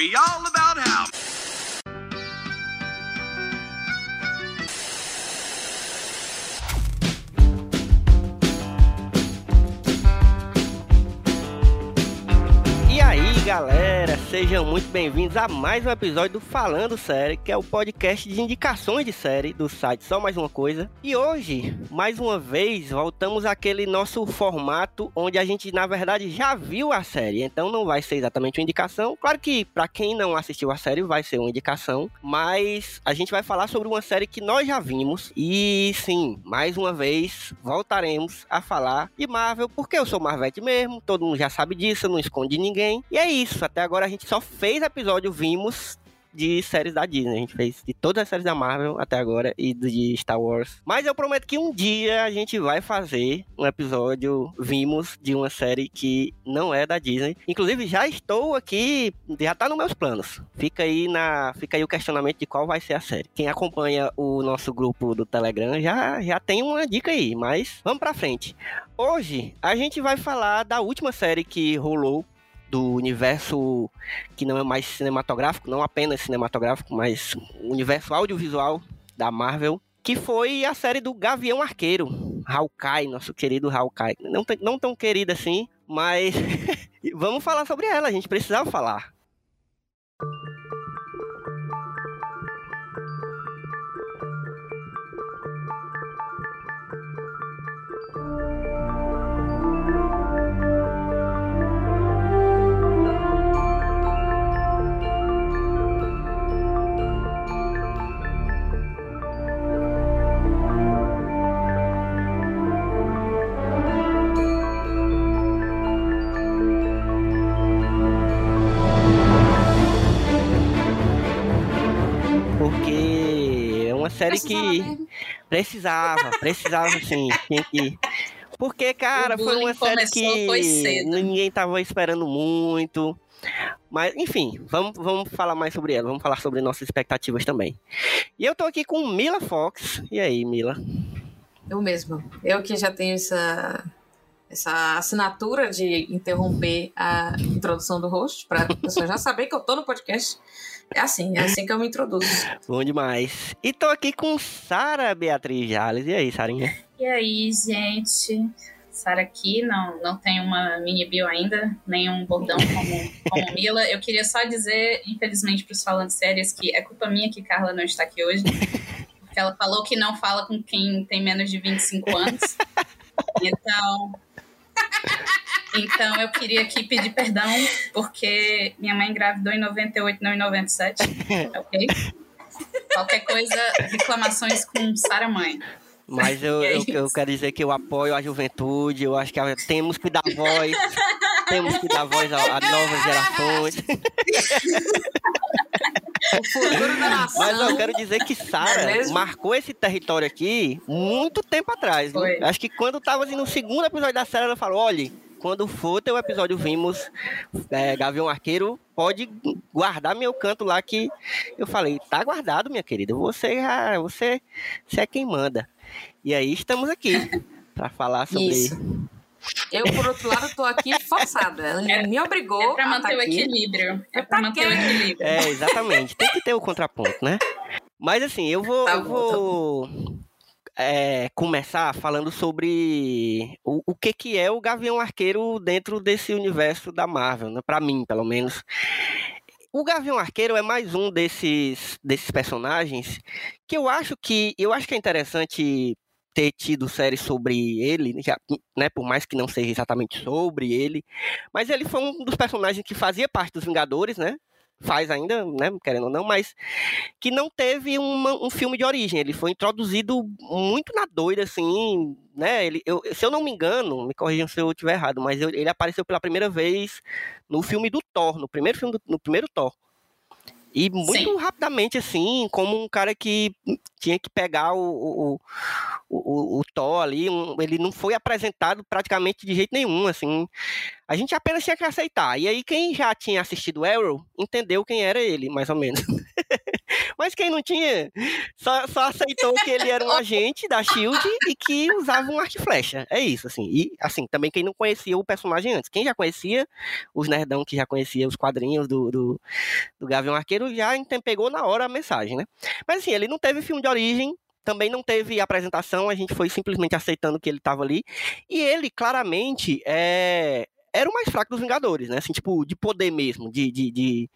story all about how. E aí, galera, sejam muito bem-vindos a mais um episódio do Falando Série, que é o podcast de indicações de série do site Só Mais Uma Coisa. E hoje, mais uma vez, voltamos àquele nosso formato onde a gente, na verdade, já viu a série, então não vai ser exatamente uma indicação. Claro que, para quem não assistiu a série, vai ser uma indicação, mas a gente vai falar sobre uma série que nós já vimos. E sim, mais uma vez, voltaremos a falar de Marvel, porque eu sou Marvete mesmo, todo mundo já sabe disso, eu não escondo ninguém. E é isso, até agora a gente só fez episódio, vimos de séries da Disney. A gente fez de todas as séries da Marvel até agora e de Star Wars. Mas eu prometo que um dia a gente vai fazer um episódio, vimos, de uma série que não é da Disney. Inclusive, já estou aqui, já tá nos meus planos. Fica aí, na, fica aí o questionamento de qual vai ser a série. Quem acompanha o nosso grupo do Telegram já, já tem uma dica aí, mas vamos pra frente. Hoje a gente vai falar da última série que rolou do universo que não é mais cinematográfico, não apenas cinematográfico, mas universo audiovisual da Marvel, que foi a série do Gavião Arqueiro, Hawkeye, nosso querido Hawkeye. Não, não tão querido assim, mas vamos falar sobre ela, a gente precisava falar. Série que precisava, precisava sim, tinha que porque, cara, foi uma série que ninguém tava esperando muito. Mas, enfim, vamos, vamos falar mais sobre ela. Vamos falar sobre nossas expectativas também. E eu tô aqui com Mila Fox. E aí, Mila? Eu mesmo. Eu que já tenho essa, essa assinatura de interromper a introdução do host, para a pessoa já saber que eu tô no podcast. É assim, é assim que eu me introduzo. Bom demais. E tô aqui com Sara Beatriz Jales. E aí, Sarinha? E aí, gente? Sara aqui, não, não tem uma mini bio ainda, nem um bordão como, como Mila. Eu queria só dizer, infelizmente, para os falando sérios, que é culpa minha que Carla não está aqui hoje. Porque ela falou que não fala com quem tem menos de 25 anos. Então. Então eu queria aqui pedir perdão, porque minha mãe engravidou em 98, não em 97. Ok? Qualquer coisa, reclamações com Sara Mãe. Mas eu, é eu, eu quero dizer que eu apoio a juventude. Eu acho que temos que dar voz. temos que dar voz a, a novas gerações. Mas eu quero dizer que é Sara mesmo? marcou esse território aqui muito tempo atrás. Acho que quando tava assim, no segundo episódio da série, ela falou: olha, quando for teu episódio Vimos é, Gavião Arqueiro, pode guardar meu canto lá que eu falei, tá guardado, minha querida. Você, você, você é quem manda. E aí estamos aqui para falar sobre. Isso. Eu, por outro lado, tô aqui forçada. Ela me obrigou É pra a manter tá o aqui. equilíbrio. É pra tá manter o equilíbrio. É, exatamente. Tem que ter o contraponto, né? Mas assim, eu vou, Tá eu bom, tá vou é, começar falando sobre o, o que, que é o Gavião Arqueiro dentro desse universo da Marvel, né? Pra mim, pelo menos. O Gavião Arqueiro é mais um desses, desses personagens que eu acho que eu acho que é interessante ter tido série sobre ele, né, por mais que não seja exatamente sobre ele, mas ele foi um dos personagens que fazia parte dos Vingadores, né? Faz ainda, né, querendo ou não, mas que não teve uma- um filme de origem. Ele foi introduzido muito na doida, assim, né? Ele, eu, se eu não me engano, me corrijam se eu estiver errado, mas eu- ele apareceu pela primeira vez no filme do Thor, no primeiro filme, do, no primeiro Thor. E muito rapidamente, assim, como um cara que tinha que pegar o, o, o, o, o Thor ali, um- ele não foi apresentado praticamente de jeito nenhum, assim. A gente apenas tinha que aceitar. E aí, quem já tinha assistido Arrow entendeu quem era ele, mais ou menos. Mas quem não tinha, só, só aceitou que ele era um agente da SHIELD e que usava um arco e flecha. É isso, assim. E, assim, também quem não conhecia o personagem antes. Quem já conhecia, os nerdão que já conhecia os quadrinhos do, do, do Gavião Arqueiro, já pegou na hora a mensagem, né? Mas, assim, ele não teve filme de origem, também não teve apresentação, a gente foi simplesmente aceitando que ele estava ali. E ele, claramente, é, era o mais fraco dos Vingadores, né? Assim, tipo, de poder mesmo, de, de, de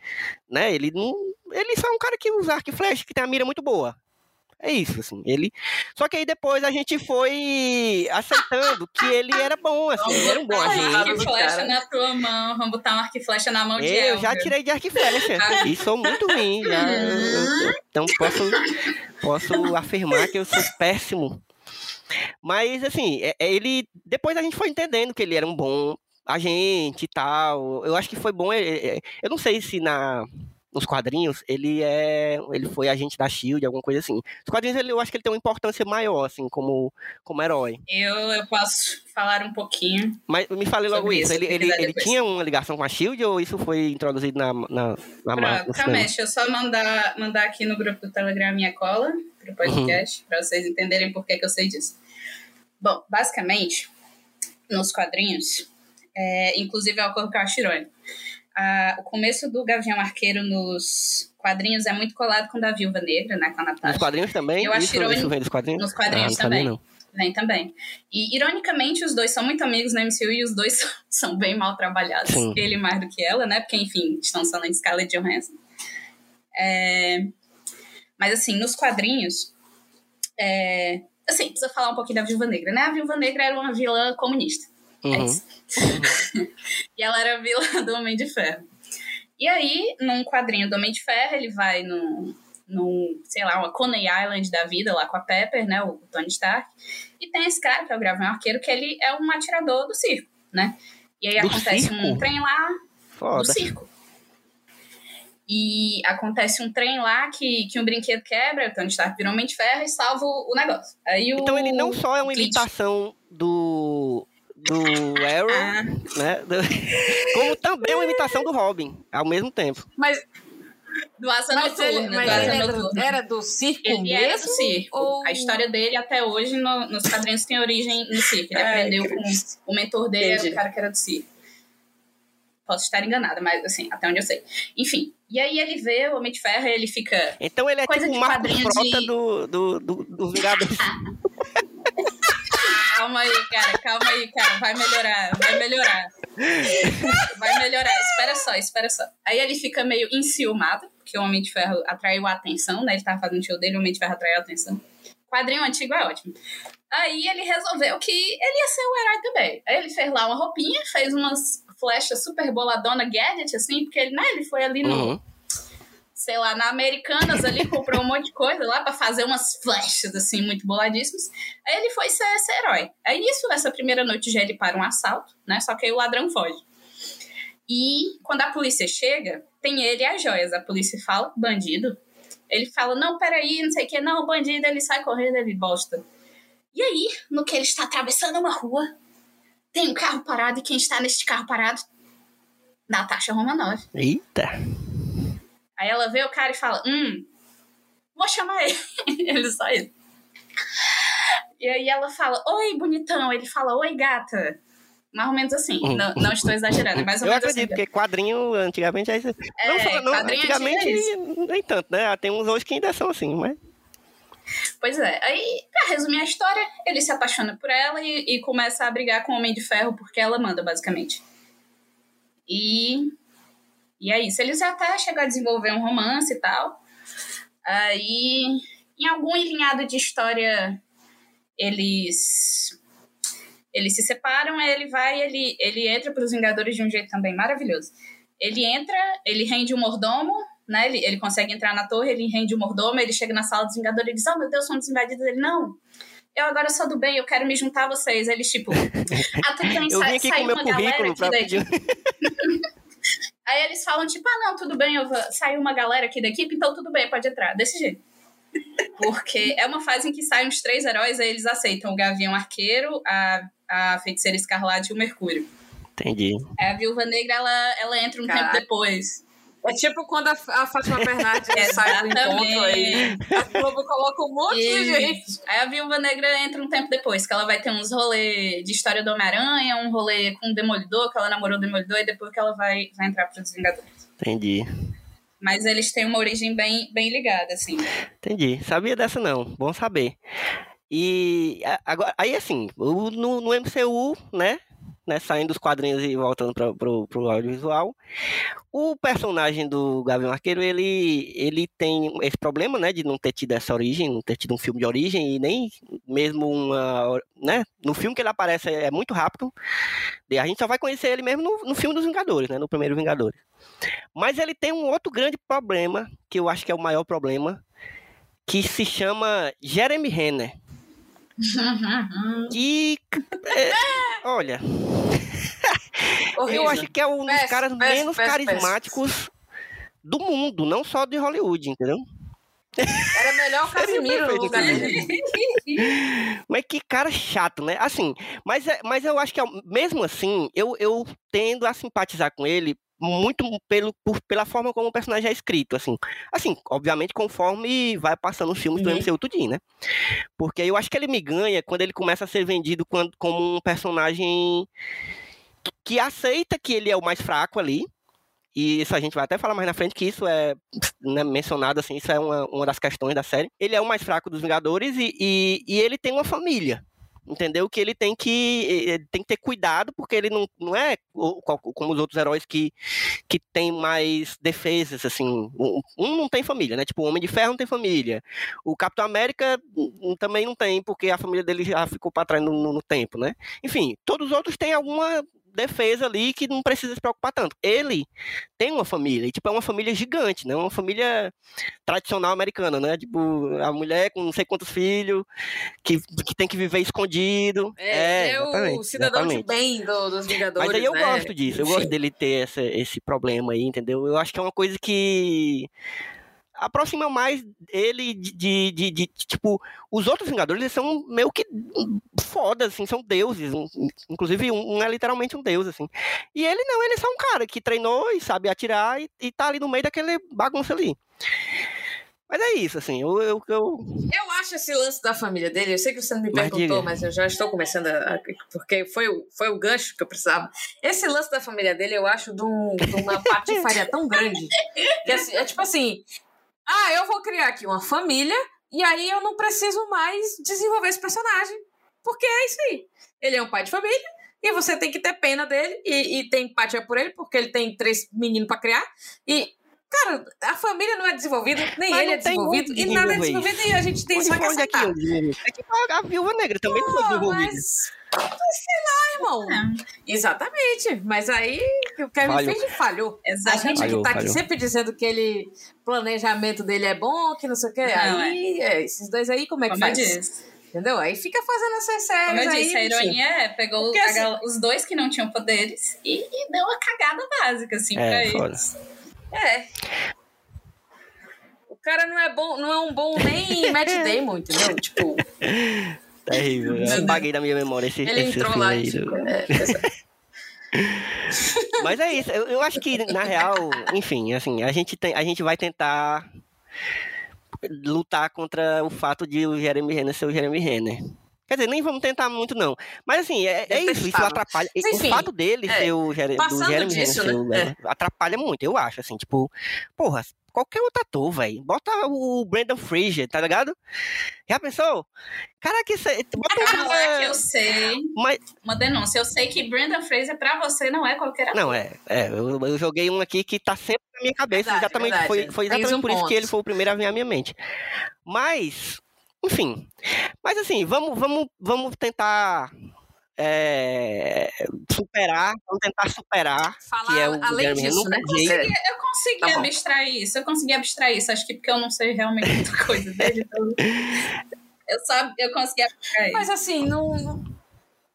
né? Ele não, ele só é um cara que usa arco e flecha, que tem a mira muito boa. É isso, assim. Ele. Só que aí depois a gente foi aceitando que ele era bom, assim, ele era um bom agente. Arco e flecha na tua mão, vamos botar um arco e flecha na mão de Eu já tirei de arco e flecha. e sou muito ruim. Já, então posso, posso afirmar que eu sou péssimo. Mas, assim, é, é, ele. Depois a gente foi entendendo que ele era um bom agente e tal. Eu acho que foi bom. É, eu não sei se na nos quadrinhos, ele é. Ele foi agente da Shield, alguma coisa assim. Os quadrinhos, ele, eu acho que ele tem uma importância maior, assim, como, como herói. Eu, eu posso falar um pouquinho. Mas me fale logo isso. Ele, ele, ele tinha uma ligação com a Shield ou isso foi introduzido na, na, na marca? Kamesh, eu só mandar, mandar aqui no grupo do Telegram minha cola pro podcast, uhum. pra vocês entenderem por que, que eu sei disso. Bom, basicamente, nos quadrinhos, é, inclusive é o que eu acho irônico a, o começo do Gavião Arqueiro nos quadrinhos é muito colado com o da Viúva Negra, né, com a Natasha. Nos quadrinhos também? Eu acho isso, irônico, isso vem dos quadrinhos? Nos quadrinhos ah, também. Não. Vem também. E, ironicamente, os dois são muito amigos no MCU e os dois são bem mal trabalhados. Sim. Ele mais do que ela, né? Porque, enfim, estão falando de Scarlett Johansson. É... Mas, assim, nos quadrinhos... É... Assim, precisa falar um pouquinho da Viúva Negra, né? A Viúva Negra era uma vilã comunista. É uhum. É isso. Uhum. e ela era a vilã do Homem de Ferro. E aí, num quadrinho do Homem de Ferro, ele vai num, num, sei lá, uma Coney Island da vida, lá com a Pepper, né, o Tony Stark. E tem esse cara, que é o Gavião Arqueiro, que ele é um atirador do circo, né? E aí do acontece circo? um trem lá Foda. do circo. E acontece um trem lá que, que um brinquedo quebra, o Tony Stark vira um Homem de Ferro e salva o, o negócio. Aí o, então ele não só é uma imitação do do Arrow, ah. né? Como também uma imitação do Robin, ao mesmo tempo. Mas do Asa mas Noturna. Ele, mas ele era, do, era do circo ele mesmo? Era do circo. Ou... A história dele até hoje no, nos quadrinhos tem origem no circo. Ele Ai, aprendeu com o mentor dele, era o cara que era do circo. Posso estar enganada, mas assim, até onde eu sei. Enfim, e aí ele vê o Homem de Ferro e ele fica. Então ele é coisa tipo o Marco Frota de... do, do, do, do Vingadores. Calma aí, cara, calma aí, cara. Vai melhorar, vai melhorar. Vai melhorar. Espera só, espera só. Aí ele fica meio enciumado, porque o Homem de Ferro atraiu a atenção, né? Ele tava fazendo show dele, o Homem de Ferro atraiu a atenção. Quadrinho antigo é ótimo. Aí ele resolveu que ele ia ser o herói também. Aí ele fez lá uma roupinha, fez umas flechas super boladona gadget, assim, porque ele, né, ele foi ali no. Uhum sei lá, na Americanas ali, comprou um monte de coisa lá para fazer umas flechas, assim, muito boladíssimas. Aí ele foi ser esse herói. Aí nisso, nessa primeira noite, já ele para um assalto, né? Só que aí o ladrão foge. E quando a polícia chega, tem ele e as joias. A polícia fala, bandido. Ele fala, não, peraí, não sei o que, não, bandido, ele sai correndo, ele bosta. E aí, no que ele está atravessando uma rua, tem um carro parado e quem está neste carro parado? Natasha Romanoff. Eita! Aí ela vê o cara e fala: Hum, vou chamar ele. ele sai. E aí ela fala: Oi, bonitão. Ele fala: Oi, gata. Mais ou menos assim. Uhum. Não, não estou exagerando, é mais ou Eu menos acredito, assim. porque quadrinho antigamente é isso. É, não, não, antigamente é nem tanto, né? Tem uns hoje que ainda são assim, mas. Pois é. Aí, pra resumir a história, ele se apaixona por ela e, e começa a brigar com o Homem de Ferro porque ela manda, basicamente. E e é isso. Eles até chegam a desenvolver um romance e tal. Aí, em algum alinhado de história, eles eles se separam, aí ele vai, ele ele entra para os Vingadores de um jeito também maravilhoso. Ele entra, ele rende o um mordomo, né? Ele, ele consegue entrar na torre, ele rende o um mordomo, ele chega na sala dos Vingadores e diz: "Oh, meu Deus, somos invadidos". Ele: "Não. Eu agora sou do bem, eu quero me juntar a vocês". Eles tipo: "Ah, tu tem eu vim aqui com meu currículo pedir Aí eles falam, tipo, ah, não, tudo bem, eu vou... saiu uma galera aqui da equipe, então tudo bem, pode entrar. Desse jeito. Porque é uma fase em que saem os três heróis, aí eles aceitam o Gavião Arqueiro, a, a Feiticeira Escarlate e o Mercúrio. Entendi. A Viúva Negra, ela, ela entra um Caraca. tempo depois. É tipo quando a, a Fátima Bernardes sai do encontro aí. A Globo coloca um monte e... de gente. Aí a Viúva Negra entra um tempo depois, que ela vai ter uns rolê de história do Homem-Aranha, um rolê com o Demolidor, que ela namorou o Demolidor, e depois que ela vai, vai entrar para os Vingadores. Entendi. Mas eles têm uma origem bem, bem ligada, assim. Entendi. Sabia dessa não. Bom saber. E agora, aí assim, no, no MCU, né? Né, saindo dos quadrinhos e voltando para o audiovisual. O personagem do Gavião Arqueiro, ele, ele tem esse problema, né, de não ter tido essa origem, não ter tido um filme de origem e nem mesmo uma, né, no filme que ele aparece é muito rápido. E a gente só vai conhecer ele mesmo no, no filme dos Vingadores, né, no primeiro Vingadores. Mas ele tem um outro grande problema, que eu acho que é o maior problema, que se chama Jeremy Renner. Que é, olha eu acho que é um dos caras menos carismáticos do mundo, não só de Hollywood, entendeu? Era melhor o Casimiro no lugar dele. Mas que cara chato, né? Assim, mas, é, mas eu acho que mesmo assim, eu, eu tendo a simpatizar com ele muito pelo, por, pela forma como o personagem é escrito, assim. Assim, obviamente, conforme vai passando os filmes uhum. do MCU tudinho, né? Porque eu acho que ele me ganha quando ele começa a ser vendido quando, como um personagem que aceita que ele é o mais fraco ali, e isso a gente vai até falar mais na frente, que isso é né, mencionado, assim, isso é uma, uma das questões da série. Ele é o mais fraco dos Vingadores e, e, e ele tem uma família entendeu? Que ele tem que, tem que ter cuidado, porque ele não, não é como os outros heróis que, que tem mais defesas, assim. Um, não tem família, né? Tipo, o Homem de Ferro não tem família. O Capitão América também não tem, porque a família dele já ficou para trás no, no, no tempo, né? Enfim, todos os outros têm alguma defesa ali que não precisa se preocupar tanto. Ele tem uma família, e tipo, é uma família gigante, né? Uma família tradicional americana, né? Tipo, a mulher com não sei quantos filhos, que, que tem que viver escondido. É, é, é o cidadão exatamente. de bem do, dos Vingadores. Mas aí eu né? gosto disso, eu gosto dele ter essa, esse problema aí, entendeu? Eu acho que é uma coisa que aproxima mais ele de, de, de, de, tipo, os outros Vingadores eles são meio que foda, assim, são deuses, um, inclusive um, um, é literalmente um deus, assim. E ele não, ele é só um cara que treinou e sabe atirar e, e tá ali no meio daquele bagunça ali. Mas é isso, assim, eu, eu, eu... Eu acho esse lance da família dele, eu sei que você não me mas perguntou, diga. mas eu já estou começando a... Porque foi, foi o gancho que eu precisava. Esse lance da família dele, eu acho de, um, de uma patifaria tão grande. Que assim, é tipo assim, ah, eu vou criar aqui uma família e aí eu não preciso mais desenvolver esse personagem. Porque é isso aí. Ele é um pai de família e você tem que ter pena dele e, e ter empatia por ele, porque ele tem três meninos para criar. E, cara, a família não é desenvolvida, nem Mas ele é desenvolvido, e nada é desenvolvido, e a gente tem só que aceitar. É que a viúva negra também não foi desenvolvida. Mas... Sei lá, irmão. É. Exatamente. Mas aí o Kevin falhou. Feige falhou. Exatamente. A gente falhou, que tá falhou. aqui sempre dizendo que ele planejamento dele é bom, que não sei o que. Não, aí, é. É, esses dois aí, como é que como faz? Entendeu? Aí fica fazendo essas séries. Como eu aí, disse, a ironia é: pegou Porque, assim, os dois que não tinham poderes e, e, deu uma cagada básica, assim, é, pra eles. É. O cara não é bom, não é um bom nem Matt Damon, entendeu? Tipo. Terrível. Eu apaguei da minha memória esse, Ele esse entrou lá, aí. Tipo, é, Mas é isso. Eu, eu, acho que, na real, enfim, assim, a gente, tem, a gente vai tentar lutar contra o fato de o Jeremy Renner ser o Jeremy Renner. Quer dizer, nem vamos tentar muito, não. Mas assim, é, é isso, isso atrapalha. Enfim, o fato dele é, ser o Jeremy, do Jeremy disso, Renner né? ser é. atrapalha muito, eu acho, assim, tipo, porra, qualquer outro ator, velho. Bota o Brandon Fraser, tá ligado? Já pensou? Caraca, isso é. Bota Calma, é que eu sei. Mas... Uma denúncia. Eu sei que Brandon Fraser pra você não é qualquer ator. Não, é. é eu, eu joguei um aqui que tá sempre na minha cabeça. Verdade, exatamente, verdade. Foi, foi exatamente um por ponto. isso que ele foi o primeiro a vir à minha mente. Mas, enfim. Mas assim, vamos, vamos, vamos tentar é, superar, vamos tentar superar, Falar que é o além disso, né? Eu consegui, eu consegui tá abstrair isso, eu consegui abstrair isso, acho que porque eu não sei realmente muita coisa dele, então eu, só, eu consegui abstrair Mas assim, não,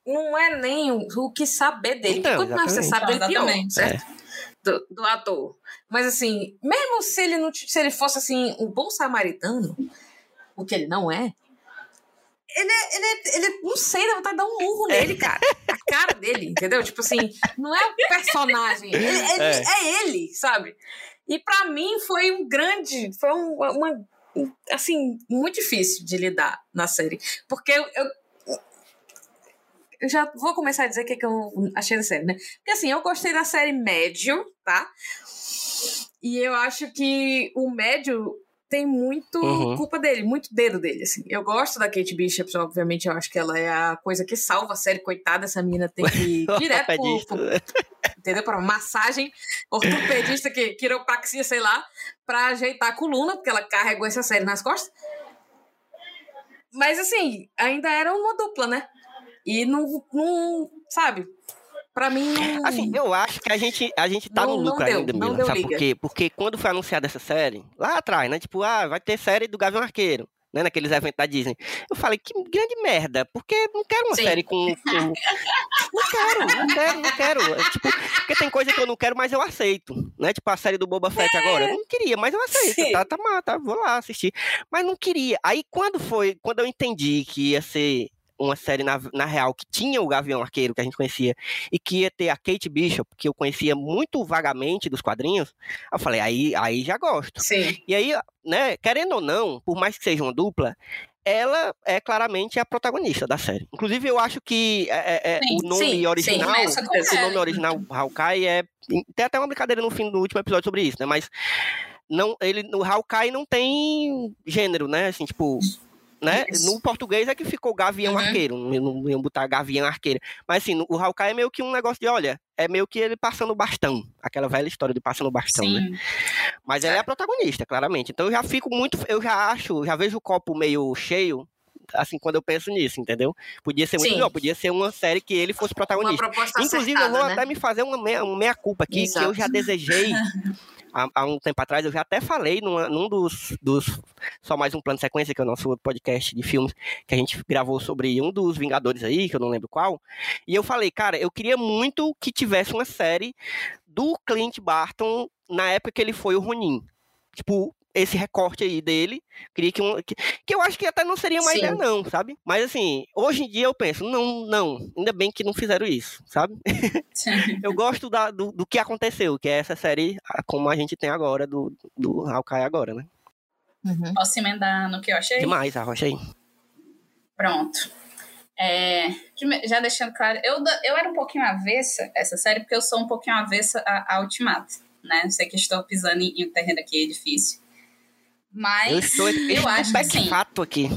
não é nem o que saber dele, então, quanto mais você sabe dele, pior, certo? É. Do, do ator. Mas assim, mesmo se ele, não, se ele fosse assim, um bom samaritano, o que ele não é, ele é, ele, é, ele é, não sei, dá vontade de dar um murro é. nele, cara. A cara dele, entendeu? Tipo assim, não é o personagem, ele, é. é. ele, sabe? E para mim foi um grande, foi uma, uma, assim, muito difícil de lidar na série. Porque eu, eu, eu já vou começar a dizer o que, que eu achei da série, né? Porque assim, eu gostei da série médio, tá? E eu acho que o médio tem muito uhum. culpa dele, muito dedo dele, assim. Eu gosto da Kate Bishop, obviamente, eu acho que ela é a coisa que salva a série, coitada, essa menina tem que ir direto pro, pro, entendeu? Para massagem, ortopedista, que quiropraxia, sei lá, para ajeitar a coluna, porque ela carregou essa série nas costas. Mas assim, ainda era uma dupla, né? E não, não sabe, Pra mim. Assim, eu acho que a gente, a gente tá não, no lucro deu, ainda, Mila. Sabe liga. por quê? Porque quando foi anunciada essa série, lá atrás, né? Tipo, ah, vai ter série do Gavião Arqueiro. Né, naqueles eventos da Disney. Eu falei, que grande merda, porque não quero uma Sim. série com, com, Não quero, não quero, não quero. É, tipo, porque tem coisa que eu não quero, mas eu aceito. Né? Tipo a série do Boba Fett é. agora. Eu não queria, mas eu aceito. Tá, tá, tá, vou lá assistir. Mas não queria. Aí quando foi, quando eu entendi que ia ser uma série na, na real que tinha o Gavião Arqueiro, que a gente conhecia, e que ia ter a Kate Bishop, que eu conhecia muito vagamente dos quadrinhos, eu falei, aí, aí já gosto. Sim. E aí, né, querendo ou não, por mais que seja uma dupla, ela é claramente a protagonista da série. Inclusive, eu acho que é, é, é sim, o nome sim, original, sim, o nome original Hawkeye é tem até uma brincadeira no fim do último episódio sobre isso, né? Mas não, ele, o Hawkeye não tem gênero, né? Assim, tipo, né? Isso. No português é que ficou Gavião uhum. Arqueiro, não iam botar Gavião Arqueira. Mas assim, o Hawkeye é meio que um negócio de, olha, é meio que ele passando bastão, aquela velha história de passando bastão, né? Sim. né? Mas ela é a protagonista, claramente. Então eu já fico muito, eu já acho, já vejo o copo meio cheio, assim, quando eu penso nisso, entendeu? Podia ser muito Sim. melhor, podia ser uma série que ele fosse protagonista. Inclusive, acertada, eu vou né? até me fazer uma meia, uma meia culpa aqui, Exato. que eu já desejei há, há, um tempo atrás, eu já até falei numa, num dos, dos. Só mais um plano de sequência, que é o nosso podcast de filmes, que a gente gravou sobre um dos Vingadores aí, que eu não lembro qual. E eu falei, cara, eu queria muito que tivesse uma série do Clint Barton na época que ele foi o Ronin. Tipo, esse recorte aí dele. Queria que, um, que, que eu acho que até não seria uma Sim. ideia, não, sabe? Mas assim, hoje em dia eu penso, não, não, ainda bem que não fizeram isso, sabe? eu gosto da, do, do que aconteceu, que é essa série como a gente tem agora, do, do Hawkeye agora, né? Uhum. Posso emendar no que eu achei? Demais, arrocha aí. Pronto. É, já deixando claro, eu, eu era um pouquinho avessa essa série, porque eu sou um pouquinho avessa a, a Ultimato, né? Sei que estou pisando em, em um terreno aqui edifício. Mas eu, estou, eu, acho que fato aqui.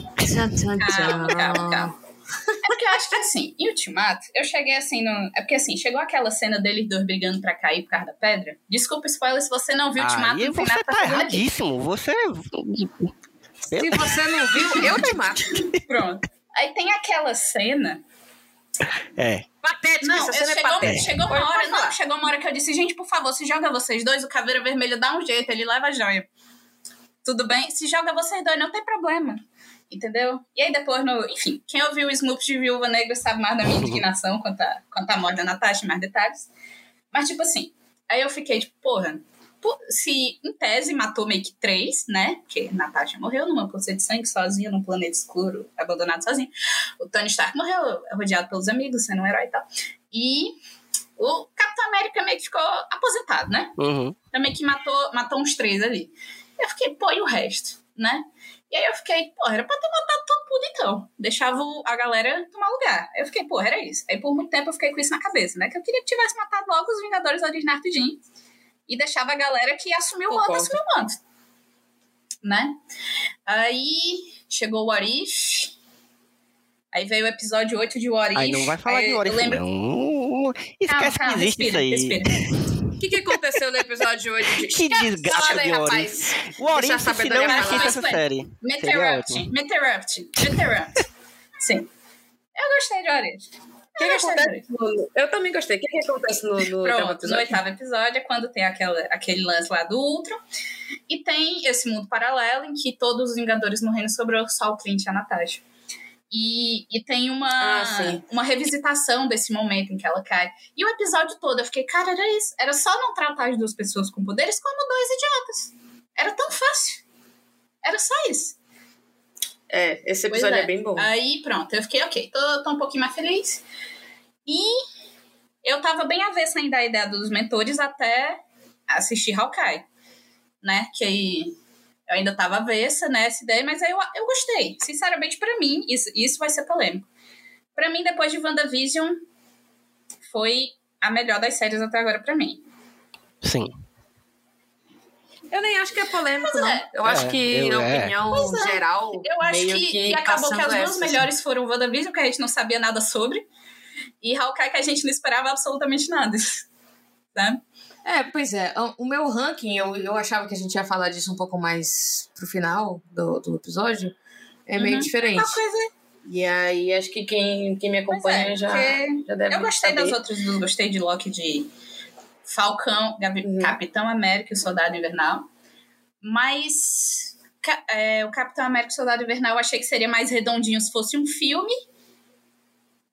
Calma, calma, calma. É porque eu acho que assim, em Ultimato, eu cheguei assim no. É porque assim, chegou aquela cena deles dois brigando pra cair por causa da pedra. Desculpa, spoiler, se você não viu Ultimato, ah, não tem nada tá erradíssimo. Você. Se você não viu, eu te mato. Pronto. Aí tem aquela cena. É. Patético, não, essa cena é chegou, é patética. Chegou uma hora, não, chegou uma hora que eu disse, gente, por favor, se joga vocês dois, o Caveira Vermelho dá um jeito, ele leva a joia tudo bem? Se joga vocês dois, não tem problema. Entendeu? E aí depois, no, enfim, quem ouviu o Snoop de Viúva Negra sabe mais da minha indignação quanto a, quanto a morte da Natasha, mais detalhes. Mas, tipo assim, aí eu fiquei tipo, porra, se em tese matou meio que três, né? Porque Natasha morreu numa poça de sangue sozinha, num planeta escuro, abandonado sozinho. O Tony Stark morreu rodeado pelos amigos, sendo um herói e tal. E o Capitão América meio que ficou aposentado, né? Uhum. Também que matou, matou uns três ali. Eu fiquei, pô, e o resto, né? E aí eu fiquei, pô, era pra ter matado todo mundo então. Deixava a galera tomar lugar. Aí eu fiquei, pô, era isso. Aí por muito tempo eu fiquei com isso na cabeça, né? Que eu queria que tivesse matado logo os Vingadores originais rapidinho. E deixava a galera que assumiu o manto, assumiu o manto. Né? Aí chegou o Arif. Aí veio o episódio 8 de What Aí não vai falar aí, de What lembro... não. Esquece calma, calma, que existe respira, isso aí. Respira que, que aconteceu no episódio 8 de Que desgaste de rapaz. O Orin, se não assiste essa série. Meterupt. Meterupt. Meterupt. Sim. Eu gostei de Orin. O que, que acontece no, Eu também gostei. O que, que acontece no, no, Pronto, no oitavo episódio é quando tem aquela, aquele lance lá do Ultron. E tem esse mundo paralelo em que todos os Vingadores morrendo sobrou só o Clint e a Natasha. E, e tem uma, ah, uma revisitação desse momento em que ela cai. E o episódio todo eu fiquei, cara, era isso. Era só não tratar as duas pessoas com poderes como dois idiotas. Era tão fácil. Era só isso. É, esse episódio é. é. bem bom. Aí, pronto, eu fiquei, ok, tô, tô um pouquinho mais feliz. E eu tava bem avessa ainda da ideia dos mentores até assistir Hawkeye. né? Que aí eu ainda tava avessa nessa ideia, mas aí eu, eu gostei. Sinceramente, para mim, isso, isso vai ser polêmico. Para mim, depois de WandaVision, foi a melhor das séries até agora para mim. Sim. Eu nem acho que é polêmico, não. é. Eu acho É, que, na é. opinião Pois é. geral, Eu acho meio que, que, que acabou que as duas essa, melhores foram WandaVision, que a gente não sabia nada sobre, e Hawkeye, que a gente não esperava absolutamente nada. Né? É, pois é. O meu ranking, eu, eu achava que a gente ia falar disso um pouco mais pro final do, do episódio. É meio Uhum. diferente. Uma coisa E aí, acho que quem, quem me Pois acompanha é, já, já deve Eu gostei saber. das outras duas. Gostei de Loki de Falcão, Gavi- Uhum. Capitão América e o Soldado Invernal. Mas é, o Capitão América e o Soldado Invernal eu achei que seria mais redondinho se fosse um filme.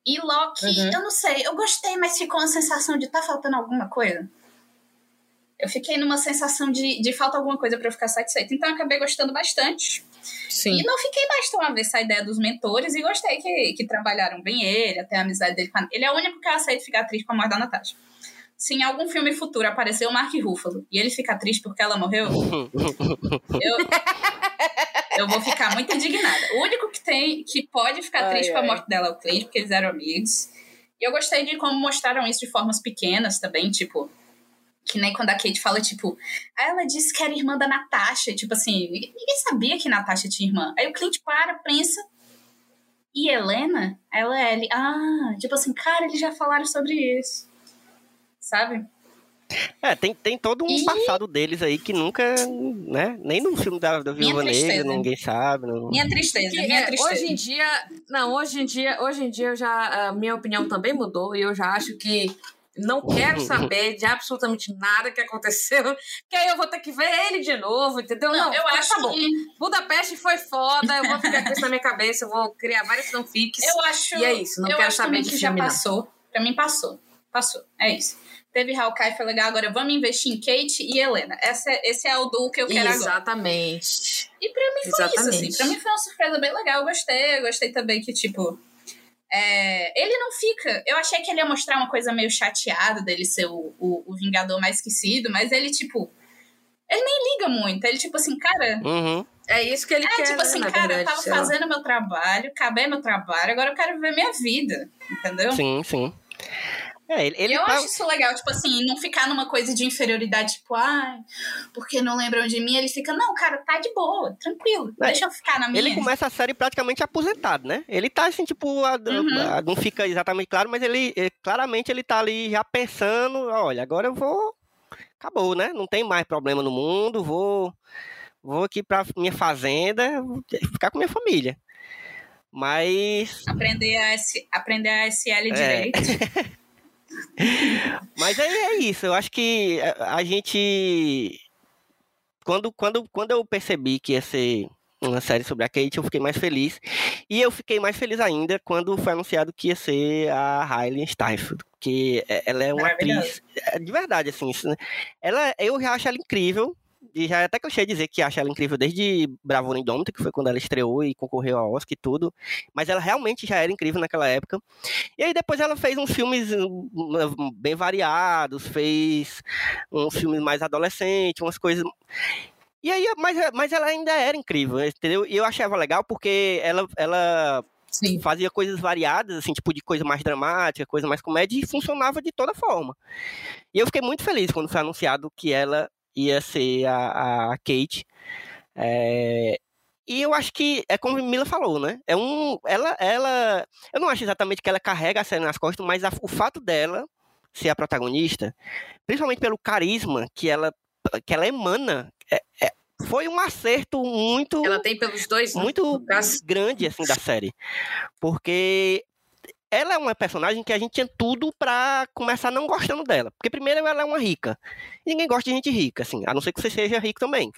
E Loki, Uhum. eu não sei, eu gostei, mas ficou uma sensação de tá faltando alguma coisa. Eu fiquei numa sensação de, de falta alguma coisa pra eu ficar satisfeita. Então eu acabei gostando bastante. Sim. E não fiquei mais tão avessa a ideia dos mentores e gostei que, que trabalharam bem ele, até a amizade dele com a... Ele é o único que eu aceito ficar triste com a morte da Natasha. Se em algum filme futuro aparecer o Mark Ruffalo e ele ficar triste porque ela morreu, eu, eu vou ficar muito indignada. O único que tem que pode ficar Ai, triste com a ai. morte dela é o Clint, porque eles eram amigos. E eu gostei de como mostraram isso de formas pequenas também, tipo. Que nem quando a Kate fala, tipo, ela disse que era irmã da Natasha. Tipo assim, ninguém sabia que Natasha tinha irmã. Aí o Clint para, pensa. E Helena? Ela é ele. Ah, tipo assim, cara, eles já falaram sobre isso. Sabe? É, tem, tem todo um E- passado deles aí que nunca, né? Nem no filme da, da Viúva Negra, ninguém sabe. Não... Minha tristeza, Que, minha é, tristeza. hoje em dia, não, hoje em dia, hoje em dia eu já, a minha opinião também mudou e eu já acho que não quero saber de absolutamente nada que aconteceu, que aí eu vou ter que ver ele de novo, entendeu? Não, eu tá acho bom. que. Budapeste foi foda, eu vou ficar com isso na minha cabeça, eu vou criar várias fanfics. Eu acho. E é isso, não eu quero acho saber também de que já não. passou. Pra mim passou. Passou. É isso. Teve Hawkeye, foi legal. Agora vamos investir em Kate e Helena. Essa, é- esse é o duo que eu quero agora. Exatamente. E pra mim foi isso, Exatamente. assim. Pra mim foi uma surpresa bem legal. Eu gostei. Eu gostei também que, tipo. É, ele não fica. Eu achei que ele ia mostrar uma coisa meio chateada dele ser o, o, o Vingador mais esquecido, mas ele, tipo. Ele nem liga muito. Ele, tipo assim, cara. Uhum. É isso que ele É, quer, tipo né, assim, na cara, eu verdade, tava sei fazendo meu trabalho, acabei meu trabalho, agora eu quero viver minha vida. Entendeu? Sim, sim. É, ele, ele eu tá- acho isso legal, tipo assim, não ficar numa coisa de inferioridade, tipo, ai, porque não lembram de mim, ele fica, não, cara, tá de boa, tranquilo, É, deixa eu ficar na minha. Ele começa a série praticamente aposentado, né? Ele tá assim, tipo, a- Uhum. a- não fica exatamente claro, mas ele, ele- claramente ele tá ali já pensando, olha, agora eu vou. Acabou, né? Não tem mais problema no mundo, vou. Vou aqui pra minha fazenda, ficar com minha família. Mas. Aprender a, aprender a SL É. Mas aí é isso, eu acho que a, a gente. Quando, quando, quando eu percebi que ia ser uma série sobre a Kate, eu fiquei mais feliz. E eu fiquei mais feliz ainda quando foi anunciado que ia ser a Hailey Steinfeld. Que é- ela é uma atriz. é, De verdade, assim. né? Ela, eu já acho ela incrível. E já é até que eu cheguei a dizer que acho ela incrível desde Bravura Indômita, que foi quando ela estreou e concorreu ao Oscar e tudo. Mas ela realmente já era incrível naquela época. E aí depois ela fez uns filmes bem variados, fez uns filmes mais adolescentes, umas coisas. E aí, mas, mas ela ainda era incrível, entendeu? E eu achava legal porque ela, ela Sim. fazia coisas variadas, assim, tipo de coisa mais dramática, coisa mais comédia, e funcionava de toda forma. E eu fiquei muito feliz quando foi anunciado que ela ia ser a, a Kate. É, E eu acho que é como a Mila falou, né? É um, ela, ela, eu não acho exatamente que ela carrega a série nas costas, mas a- o fato dela ser a protagonista, principalmente pelo carisma que ela, que ela emana, é- é- foi um acerto muito Ela tem pelos dois, né? muito grande assim da série. Porque ela é uma personagem que a gente tinha tudo pra começar não gostando dela. Porque primeiro ela é uma rica. E ninguém gosta de gente rica, assim, a não ser que você seja rico também.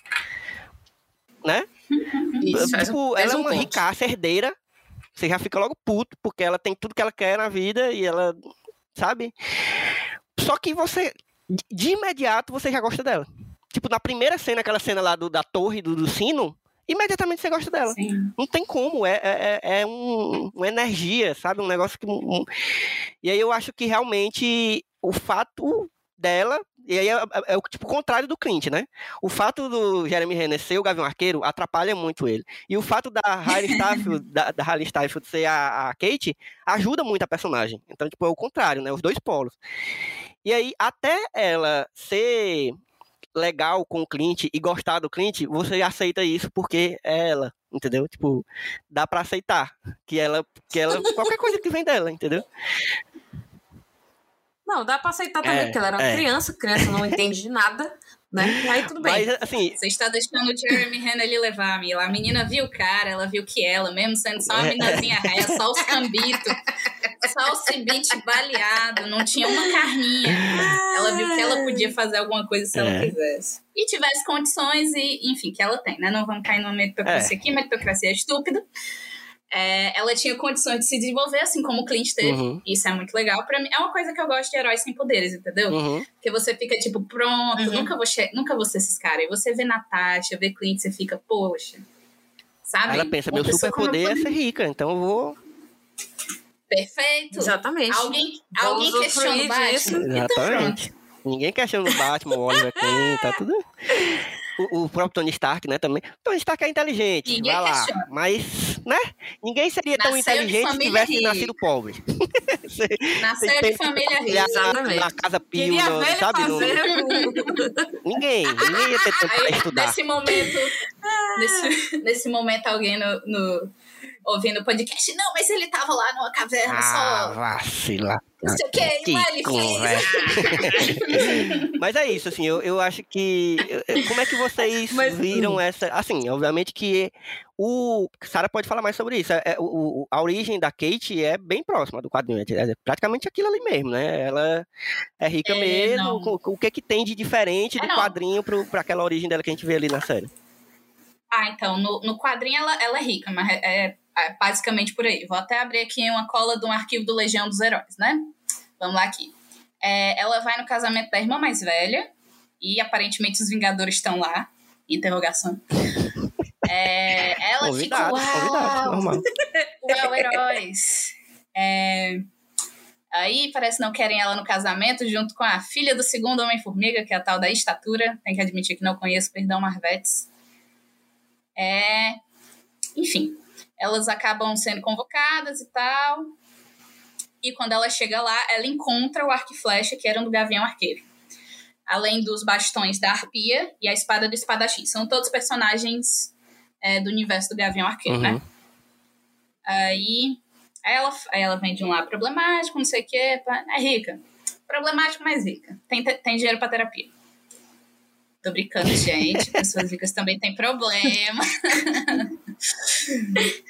Né? Isso, faz um- tipo, ela é um uma ponto. ricaça herdeira. Você já fica logo puto, porque ela tem tudo que ela quer na vida e ela, sabe? Só que você, de- de imediato, você já gosta dela. Tipo, na primeira cena, aquela cena lá do, da torre, do, do sino, imediatamente você gosta dela. Sim. Não tem como, é, é, é- é um, uma energia, sabe? Um negócio que. um- e aí eu acho que realmente o fato dela E aí é, é, é, o tipo contrário do Clint, né? O fato do Jeremy Renner ser o Gavião Arqueiro atrapalha muito ele. E o fato da Hailey Steinfeld, da, da Steinfeld ser a, a, Kate ajuda muito a personagem. Então, tipo, é o contrário, né? Os dois polos. E aí, até ela ser legal com o Clint e gostar do Clint, você aceita isso porque é ela, entendeu? Tipo, dá para aceitar que ela, que ela, qualquer coisa que vem dela, entendeu? Não, dá pra aceitar também, é, porque ela era é. criança, criança não entende de nada, né? Aí tudo bem. Mas, assim... Você está deixando o Jeremy Renner ali levar, Mila. A menina viu o cara, ela viu que ela, mesmo sendo só uma meninazinha réia, só os cambitos, só o cibite baleado, não tinha uma carninha. Ela viu que ela podia fazer alguma coisa se é. ela quisesse. E tivesse condições, e enfim, que ela tem, né? Não vamos cair numa meritocracia é. aqui, meritocracia é estúpida é, ela tinha condições de se desenvolver, assim como o Clint teve. Uhum. Isso é muito legal. para mim, é uma coisa que eu gosto de heróis sem poderes, entendeu? Uhum. Porque você fica tipo, pronto, uhum. nunca, vou nunca vou ser esses caras. E você vê Natasha, vê Clint, você fica, poxa. Sabe? Ela pensa, meu super poder é ser rica, então eu vou. Perfeito. Exatamente. Alguém, alguém questiona o Batman. Exatamente. Ninguém questiona o Batman, o Oliver Queen, tá tudo o, o, próprio Tony Stark, né, também. Tony Stark é inteligente, Ninguém vai lá. Questiona. Mas, né, ninguém seria Nasceu tão inteligente se tivesse rica. nascido pobre. Nasceu de família rica. Exatamente. Na casa Pio, sabe? No... ninguém, ninguém ia ter tempo pra estudar. Nesse momento, nesse, nesse momento alguém no, no ouvindo o podcast. Não, mas ele tava lá numa caverna ah, só. Vacila. Não sei o que, que ele fez. mas é isso, assim, eu, eu acho que. Como é que vocês mas, viram hum. essa. Assim, obviamente que o. Sara pode falar mais sobre isso. É, o, a origem da Kate é bem próxima do quadrinho. É praticamente aquilo ali mesmo, né? Ela é rica é, mesmo. O, o que é que tem de diferente é, do não. quadrinho para aquela origem dela que a gente vê ali na série? Ah, então, no, no quadrinho ela, ela é rica, mas é, é basicamente por aí. Vou até abrir aqui uma cola de um arquivo do Legião dos Heróis, né? Vamos lá aqui. É, ela vai no casamento da irmã mais velha e aparentemente os Vingadores estão lá. Interrogação. É, ela convidado, fica, uau, normal. uau, heróis. É, aí parece que não querem ela no casamento junto com a filha do segundo Homem-Formiga, que é a tal da estatura. Tem que admitir que não conheço, perdão, Marvetes. É, enfim, elas acabam sendo convocadas e tal. E quando ela chega lá, ela encontra o arco e flecha que eram do Gavião Arqueiro. Além dos bastões da Arpia e a espada do espadachim. São todos personagens é, do universo do Gavião Arqueiro, né? uhum. né? Aí ela, ela vem de um lado problemático, não sei o quê. É rica. Problemático, mas rica. Tem, tem dinheiro pra terapia. Tô brincando, gente. Pessoas ricas também têm problema.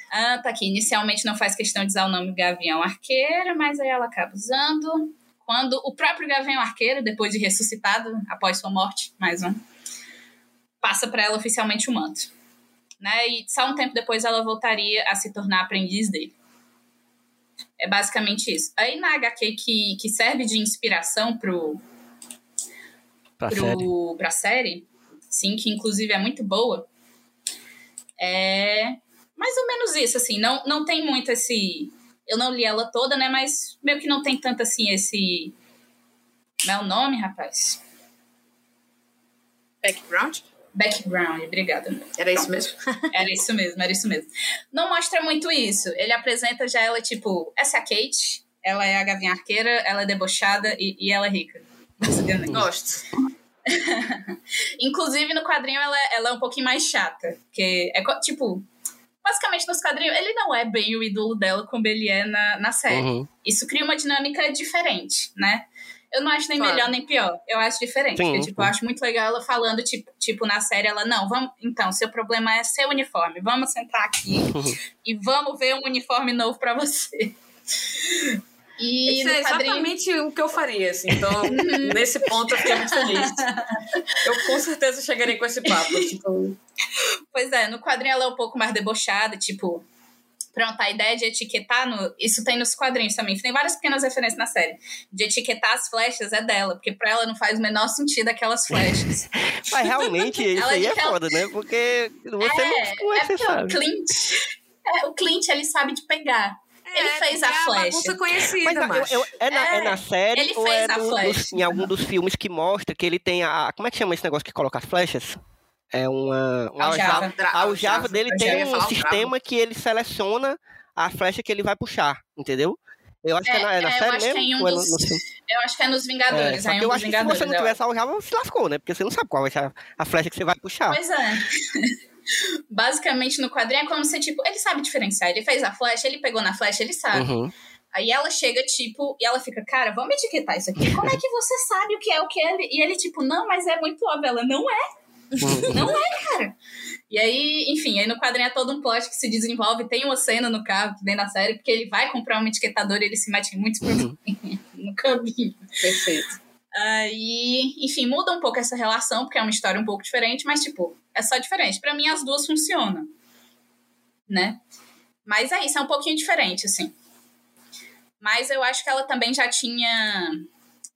ah, tá aqui. Inicialmente não faz questão de usar o nome Gavião Arqueiro, mas aí ela acaba usando. Quando o próprio Gavião Arqueiro, depois de ressuscitado, após sua morte, mais um, passa para ela oficialmente o manto. Né? E só um tempo depois ela voltaria a se tornar aprendiz dele. É basicamente isso. Aí na HQ que, que serve de inspiração pro, pra, pro, série. pra série, sim, que inclusive é muito boa, é mais ou menos isso, assim, não, não tem muito esse... Eu não li ela toda, né, mas meio que não tem tanto, assim, esse... Como é o nome, rapaz? Background? Background, obrigada. Era isso mesmo? era isso mesmo, era isso mesmo. Não mostra muito isso. Ele apresenta já ela, tipo, essa é a Kate, ela é a gavinha arqueira, ela é debochada e, e ela é rica. Gosto. Inclusive, no quadrinho, ela, ela é um pouquinho mais chata. Porque é tipo. Basicamente, nos quadrinhos, ele não é bem o ídolo dela como ele é na, na série. Uhum. Isso cria uma dinâmica diferente, né? Eu não acho nem claro. melhor nem pior. Eu acho diferente. Sim, porque, tipo, eu acho muito legal ela falando, tipo, tipo, na série, ela, não, vamos. Então, seu problema é seu uniforme. Vamos sentar aqui uhum. e vamos ver um uniforme novo para você. E Isso é quadrinho... exatamente o que eu faria, assim. Então, nesse ponto, eu fiquei muito feliz. Eu com certeza chegaria com esse papo. Tipo... Pois é, no quadrinho ela é um pouco mais debochada, tipo. Pronto, a ideia de etiquetar no. Isso tem nos quadrinhos também. Tem várias pequenas referências na série. De etiquetar as flechas é dela, porque pra ela não faz o menor sentido aquelas flechas. Mas realmente isso aí é ela... foda, né? Porque você é, não. É, é porque sabe? o Clint. É, o Clint, ele sabe de pegar. Ele fez a é Flash. bagunça conhecida, Mas eu- eu- é, na, é É, na série ele ou fez é a no- Flash. nos- em algum dos filmes que mostra que ele tem a. Como é que chama esse negócio que coloca as flechas? É uma. uma Aljava. A aljava dele tem um sistema que ele seleciona a flecha que ele vai puxar, entendeu? Eu acho que é na, é na É, é, eu série acho que mesmo? é em um é no- dos-? Eu acho que é nos É, Vingadores. aí que um eu dos acho que se você não tivesse a aljava, você se lascou, né? Porque você não sabe qual vai ser a, a flecha que você vai puxar. Pois é. Basicamente, no quadrinho é como se, tipo, ele sabe diferenciar. Ele fez a flecha, ele pegou na flecha, ele sabe. Uhum. Aí ela chega, tipo, e ela fica, cara, vamos etiquetar isso aqui. Como é que você sabe o que é o que é? E ele, tipo, não, mas é muito óbvio. Ela, não é, Uhum. não é, cara. E aí, enfim, aí no quadrinho é todo um plot que se desenvolve. Tem uma cena no carro que vem na série, porque ele vai comprar um etiquetador e ele se mete em muitos problemas no caminho. Perfeito. Aí, enfim, muda um pouco essa relação, porque é uma história um pouco diferente, mas, tipo, é só diferente. Pra mim, as duas funcionam, né? Mas é isso, é um pouquinho diferente, assim. Mas eu acho que ela também já tinha.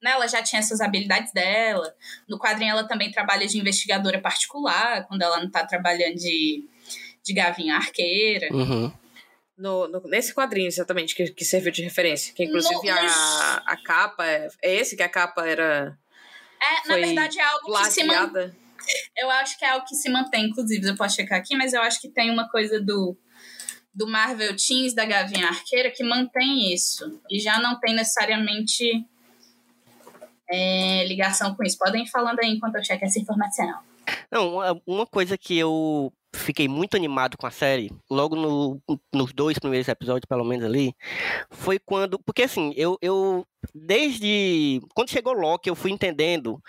Né, ela já tinha essas habilidades dela. No quadrinho, ela também trabalha de investigadora particular, quando ela não tá trabalhando de, de gavinha arqueira. Uhum. No, no- nesse quadrinho, exatamente, que, que serviu de referência. Que inclusive No- a, a capa. É, é esse que a capa era É, na verdade, é algo que se mantém. Eu acho que é algo que se mantém, inclusive, eu posso checar aqui, mas eu acho que tem uma coisa do, do Marvel Teens da Gavinha Arqueira que mantém isso. E já não tem necessariamente é, ligação com isso. Podem ir falando aí enquanto eu checo essa informação. Não, uma coisa que eu fiquei muito animado com a série, logo no- nos dois primeiros episódios, pelo menos ali, foi quando. Porque assim, eu, eu. Desde. Quando chegou Loki, eu fui entendendo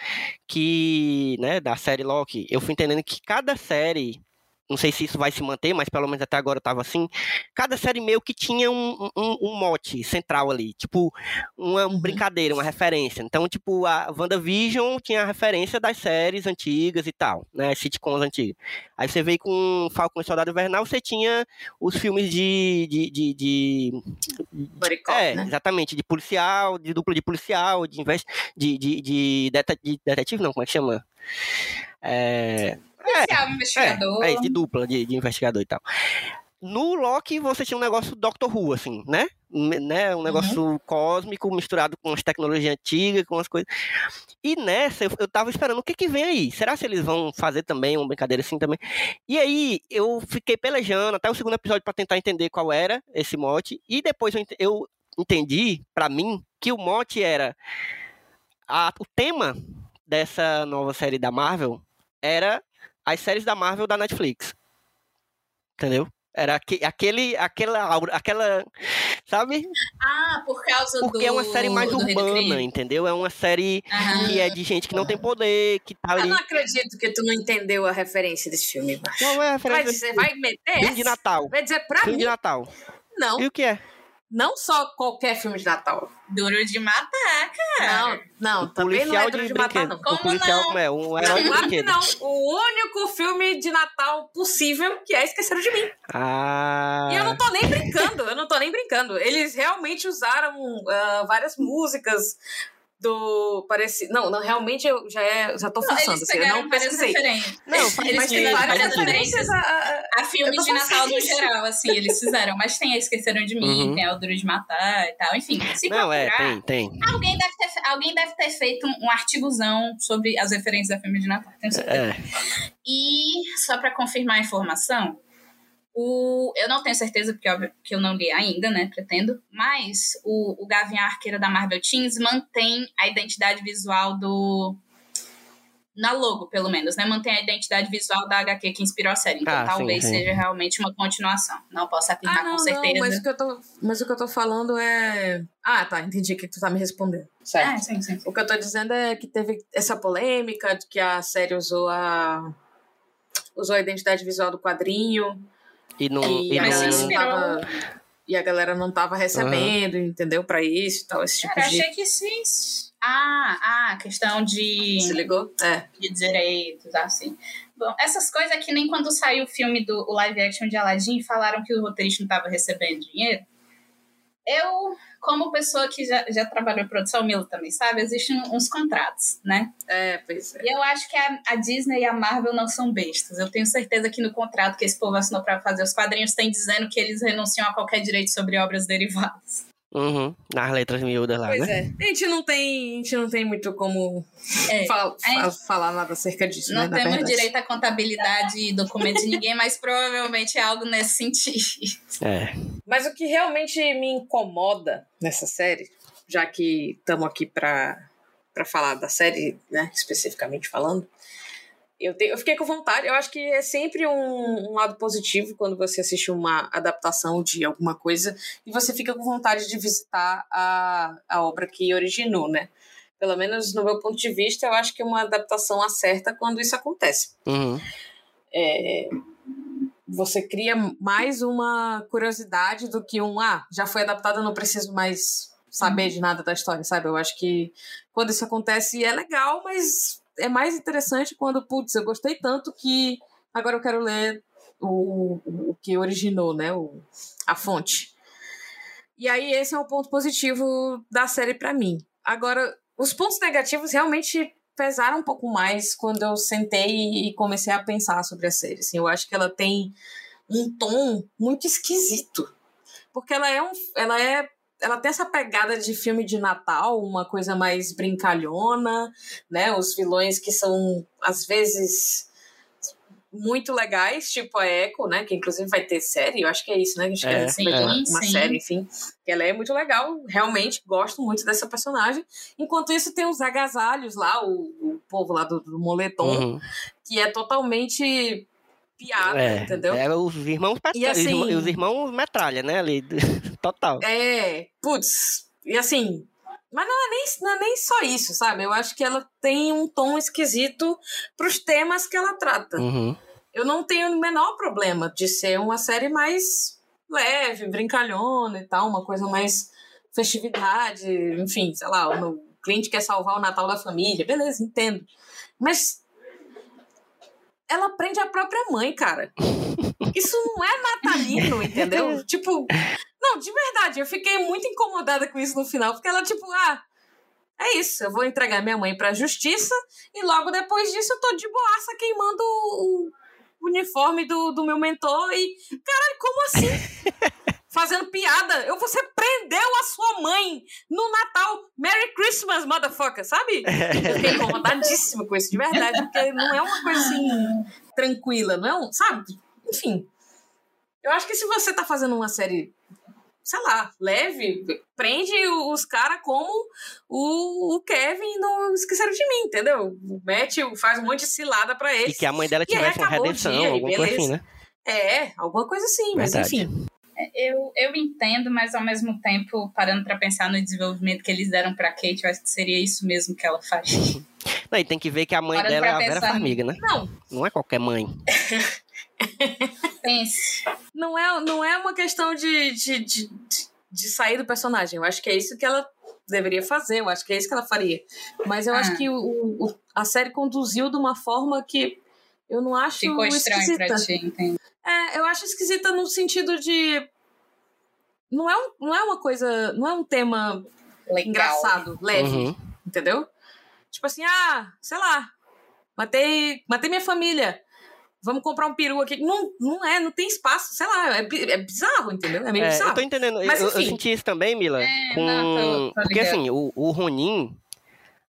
que. né, da série Loki, eu fui entendendo que cada série. Não sei se isso vai se manter, mas pelo menos até agora estava assim. Cada série meio que tinha um, um, um mote central ali. Tipo, uma Uhum. brincadeira, uma referência. Então, tipo, a WandaVision tinha a referência das séries antigas e tal, né? Sitcoms antigas. Aí você veio com Falcon e Soldado Invernal, você tinha os filmes de. de, de, de- Buddy Cop, é, né? exatamente, de policial, de dupla de policial, de, invest, de, de, de, de detetive, não, como é que chama? É, Policial, é, investigador. é, de dupla, de, de investigador e tal. No Loki, você tinha um negócio Doctor Who, assim, né? Né? Um negócio cósmico misturado com as tecnologias antigas, com as coisas. E nessa, eu, eu tava esperando o que que vem aí. Será se eles vão fazer também uma brincadeira assim também? E aí, eu fiquei pelejando até o segundo episódio pra tentar entender qual era esse mote. E depois eu, eu entendi, pra mim, que o mote era... a- o tema dessa nova série da Marvel era as séries da Marvel da Netflix. Entendeu? Era aque- aquele, aquela, aura- aquela, sabe? Ah, por causa do. Porque é uma série mais urbana, entendeu? É uma série Aham. que é de gente que não tem poder, que tá Eu ali. não acredito que tu não entendeu a referência desse filme. Qual é a Vai referência? dizer, vai meter Filme de? Natal. Vai dizer pra Filme mim? de Natal. Não, E o que é? Não só qualquer filme de Natal. Duro de matar, cara. Não, não, também não é Duro de de Matar, não. O Como policial não? é? Um herói de Claro que não. O único filme de Natal possível que é Esqueceram de Mim. Ah. E eu não tô nem brincando, eu não tô nem brincando. Eles realmente usaram ah, várias músicas do. Parece... Não, não, realmente eu já, é, já tô Não, forçando. eles assim, eu pegaram não pesquisei. Não, eles Mas tem fizeram várias referências a- a- a filmes de Natal no geral, assim, eles fizeram. Mas tem a Esqueceram de Mim, Uhum. tem a O Duro de Matar e tal. Enfim, se Não, é, procurar, tem, tem. alguém, deve ter, alguém deve ter feito um, um artigozão sobre as referências a filme de Natal. Tenho certeza. É. E, só pra confirmar a informação, o, eu não tenho certeza, porque óbvio que eu não li ainda, né? Pretendo. Mas o, o Gavião Arqueiro da Marvel Teens mantém a identidade visual do. Na logo, pelo menos, né? Mantém a identidade visual da HQ que inspirou a série. Então Ah, sim, talvez sim. seja realmente uma continuação. Não posso afirmar Ah, não, com certeza. não, mas o, que eu tô, mas o que eu tô falando é. Ah, tá, entendi o que tu tá me respondendo. Certo. É, sim, sim. O que eu tô dizendo é que teve essa polêmica de que a série usou a. usou a identidade visual do quadrinho. E não. E, E a Mas se não... inspirou. tava, e a galera não tava recebendo, entendeu? Pra isso e tal, esse tipo Cara, de. achei que sim. Ah, ah, questão de. Se ligou? É. de direitos, assim. Bom, essas coisas é que nem quando saiu o filme do o live action de Aladdin falaram que o roteirista não estava recebendo dinheiro. Eu, como pessoa que já, já trabalhou em produção, Milo também sabe, existem uns contratos, né? É, pois é. E eu acho que a, a, Disney e a Marvel não são bestas. Eu tenho certeza que no contrato que esse povo assinou para fazer os quadrinhos tem dizendo que eles renunciam a qualquer direito sobre obras derivadas. Uhum, nas letras miúdas lá, pois né? é. A gente não tem, a gente não tem muito como É, falar nada acerca disso, Não né? temos verdade. direito à contabilidade e documentos de ninguém, mas provavelmente é algo nesse sentido. É. Mas o que realmente me incomoda nessa série, já que estamos aqui para falar da série, né, especificamente falando, eu, te- eu fiquei com vontade. Eu acho que é sempre um, um lado positivo quando você assiste uma adaptação de alguma coisa e você fica com vontade de visitar a, a obra que originou, né? Pelo menos no meu ponto de vista, eu acho que uma adaptação acerta quando isso acontece Uhum. é, você cria mais uma curiosidade do que um ah, já foi adaptado, eu não preciso mais saber de nada da história, sabe? Eu acho que quando isso acontece é legal, mas é mais interessante quando, putz, eu gostei tanto que agora eu quero ler o, o que originou, né? O, a fonte. E aí esse é um ponto positivo da série pra mim. Agora, os pontos negativos realmente pesaram um pouco mais quando eu sentei e comecei a pensar sobre a série. Assim, eu acho que ela tem um tom muito esquisito. Porque ela é um. Ela é. Ela tem essa pegada de filme de Natal, uma coisa mais brincalhona, né? Os vilões que são, às vezes, muito legais, tipo a Echo, né? Que inclusive vai ter série, eu acho que é isso, né? Acho que É, vai ter uma, sim, uma sim. série, enfim. Ela é muito legal, realmente, gosto muito dessa personagem. Enquanto isso, tem os agasalhos lá, o, o povo lá do, do moletom, Uhum. que é totalmente piada, É, entendeu? é os irmãos E assim- os, os irmãos metralha, né? Ali, total. É, putz, e assim. Mas não é, nem, não é nem só isso, sabe? Eu acho que ela tem um tom esquisito pros temas que ela trata. Uhum. Eu não tenho o menor problema de ser uma série mais leve, brincalhona e tal, uma coisa mais festividade, enfim, sei lá, o cliente quer salvar o Natal da família, beleza, entendo. Mas ela prende a própria mãe, cara. Isso não é natalino, entendeu? tipo, não, de verdade, eu fiquei muito incomodada com isso no final, porque ela, tipo, ah, é isso, eu vou entregar minha mãe pra justiça e logo depois disso eu tô de boaça queimando o, o uniforme do, do meu mentor e. Caralho, como assim? Fazendo piada. Eu, você prendeu a sua mãe no Natal. Merry Christmas, motherfucker, sabe? Eu fiquei incomodadíssima com isso, de verdade, porque não é uma coisa assim tranquila, não é um. Sabe? Enfim. Eu acho que se você tá fazendo uma série, sei lá, leve, prende os caras como o, o Kevin no Esqueceram de Mim, entendeu? Mete, faz um monte de cilada pra E eles. que a mãe dela E tivesse uma redenção, dia, e alguma coisa assim, né? É, alguma coisa assim, mas enfim. Eu, eu entendo, mas ao mesmo tempo, parando pra pensar no desenvolvimento que eles deram pra Kate, eu acho que seria isso mesmo que ela faria. Não, e tem que ver que a mãe Parando dela é a Vera pensar Farmiga, né? Não, Não é qualquer mãe. Pense. não é, não é uma questão de, de, de, de- sair do personagem. Eu acho que é isso que ela deveria fazer. Eu acho que é isso que ela faria. Mas eu Ah. acho que o, o- a série conduziu de uma forma que eu não acho Ficou estranho esquisita. pra ti, entende? É, eu acho esquisita no sentido de. Não é, um, não é uma coisa. Não é um tema Legal. engraçado, leve, Uhum. entendeu? Tipo assim, ah, sei lá, matei, matei minha família. Vamos comprar um peru aqui. Não, não é, não tem espaço, sei lá, é, é bizarro, entendeu? É meio É, bizarro. eu tô entendendo. Mas, eu, eu enfim. senti isso também, Mila. É, com... não, tô- tô porque assim, o, o Ronin,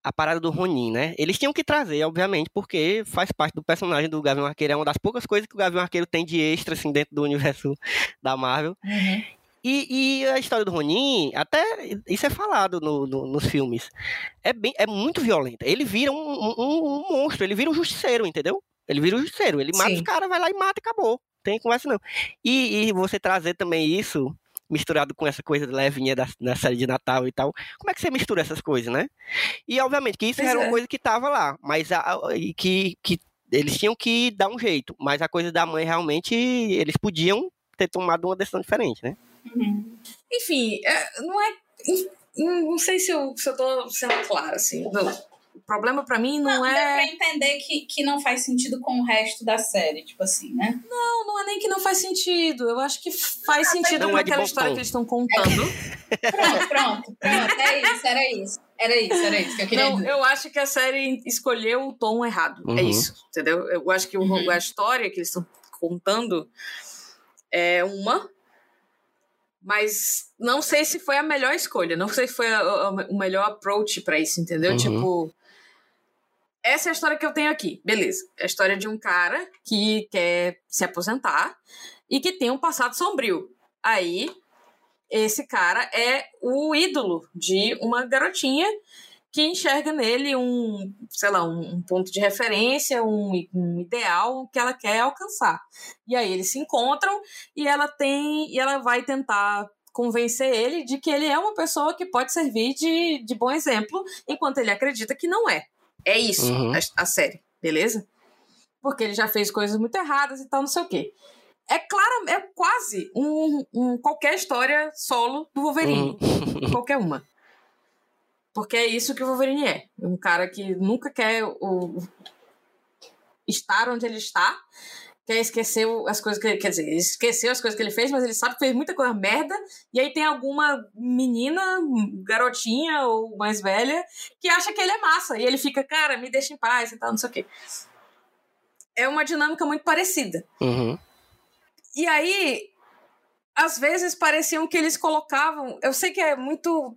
a parada do Ronin, né? Eles tinham que trazer, obviamente, porque faz parte do personagem do Gavião Arqueiro. É uma das poucas coisas que o Gavião Arqueiro tem de extra, assim, dentro do universo da Marvel. Uhum. E, e a história do Ronin, até isso é falado no- no- nos filmes, é, bem, é muito violenta. Ele vira um, um- um monstro, ele vira um justiceiro, entendeu? Ele vira um justiceiro, ele mata Sim. os caras, vai lá e mata e acabou. Tem conversa não. E, e você trazer também isso, misturado com essa coisa levinha da, da série de Natal e tal, como é que você mistura essas coisas, né? E obviamente que isso Pois era é. uma coisa que tava lá, mas a, a- e que, que eles tinham que dar um jeito. Mas a coisa da mãe realmente, eles podiam ter tomado uma decisão diferente, né? Uhum. Enfim, é, não é. Não sei se eu, se eu tô sendo clara, assim. Não. Problema para mim não, não é. Dá pra entender que, que não faz sentido com o resto da série, tipo assim, né? Não, não é nem que não faz sentido. Eu acho que faz sentido não com é aquela história que eles estão contando. Pronto, pronto, pronto. É isso, era isso. Era isso, era isso que eu queria Não, dizer. eu acho que a série escolheu o tom errado. É Uhum. isso, entendeu? Eu acho que o- Uhum. a história que eles estão contando é uma, mas não sei se foi a melhor escolha. Não sei se foi a- a- o melhor approach pra isso, entendeu? Uhum. Tipo. Essa é a história que eu tenho aqui. Beleza. É a história de um cara que quer se aposentar e que tem um passado sombrio. Aí, esse cara é o ídolo de uma garotinha que enxerga nele um, sei lá, um, ponto de referência, um, um ideal que ela quer alcançar. E aí eles se encontram e ela tem e ela vai tentar convencer ele de que ele é uma pessoa que pode servir de, de bom exemplo, enquanto ele acredita que não é. É isso Uhum. a, a série, beleza? Porque ele já fez coisas muito erradas e tal, não sei o quê. É claro, é quase um, um qualquer história solo do Wolverine Uhum. qualquer uma. Porque é isso que o Wolverine é. Um cara que nunca quer o... estar onde ele está, quer esquecer o- as coisas que. Quer dizer, esqueceu as coisas que ele fez, mas ele sabe que fez muita coisa merda. E aí tem alguma menina, garotinha ou mais velha, que acha que ele é massa. E ele fica, cara, me deixa em paz e tal, não sei o quê. É uma dinâmica muito parecida. Uhum. E aí, às vezes pareciam que eles colocavam. Eu sei que é muito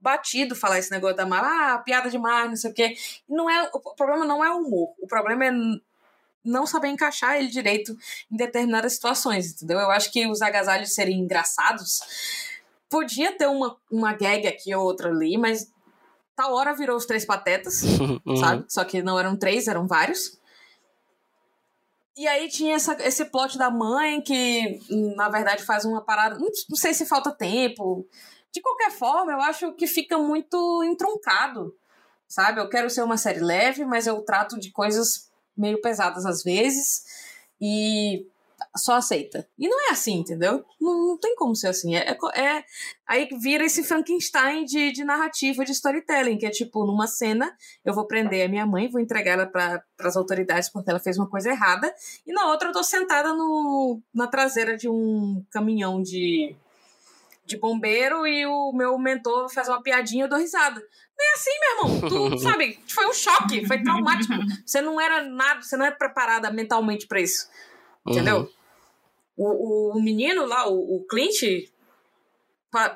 batido falar esse negócio da Marvel, ah, piada demais, não sei o quê. Não é, o problema não é o humor. O problema é não saber encaixar ele direito em determinadas situações, entendeu? Eu acho que os agasalhos serem engraçados podia ter uma, uma gag aqui ou outra ali, mas tal hora virou os três patetas Uhum. sabe? Só que não eram três, eram vários. E aí tinha essa, esse plot da mãe que, na verdade, faz uma parada. Não, não sei se falta tempo. De qualquer forma, eu acho que fica muito entroncado, sabe? Eu quero ser uma série leve, mas eu trato de coisas meio pesadas às vezes e só aceita. E não é assim, entendeu? Não, não tem como ser assim. É, é é- aí vira esse Frankenstein de, de narrativa, de storytelling, que é tipo, numa cena, eu vou prender a minha mãe, vou entregar ela para as autoridades porque ela fez uma coisa errada, e na outra eu tô sentada no, na traseira de um caminhão de, de bombeiro e o meu mentor faz uma piadinha eu dou risada. Não é assim, meu irmão. Tu sabe, foi um choque, foi traumático. Você não era nada, você não é preparada mentalmente para isso. Entendeu? Uhum. O, o menino lá, o, o Clint,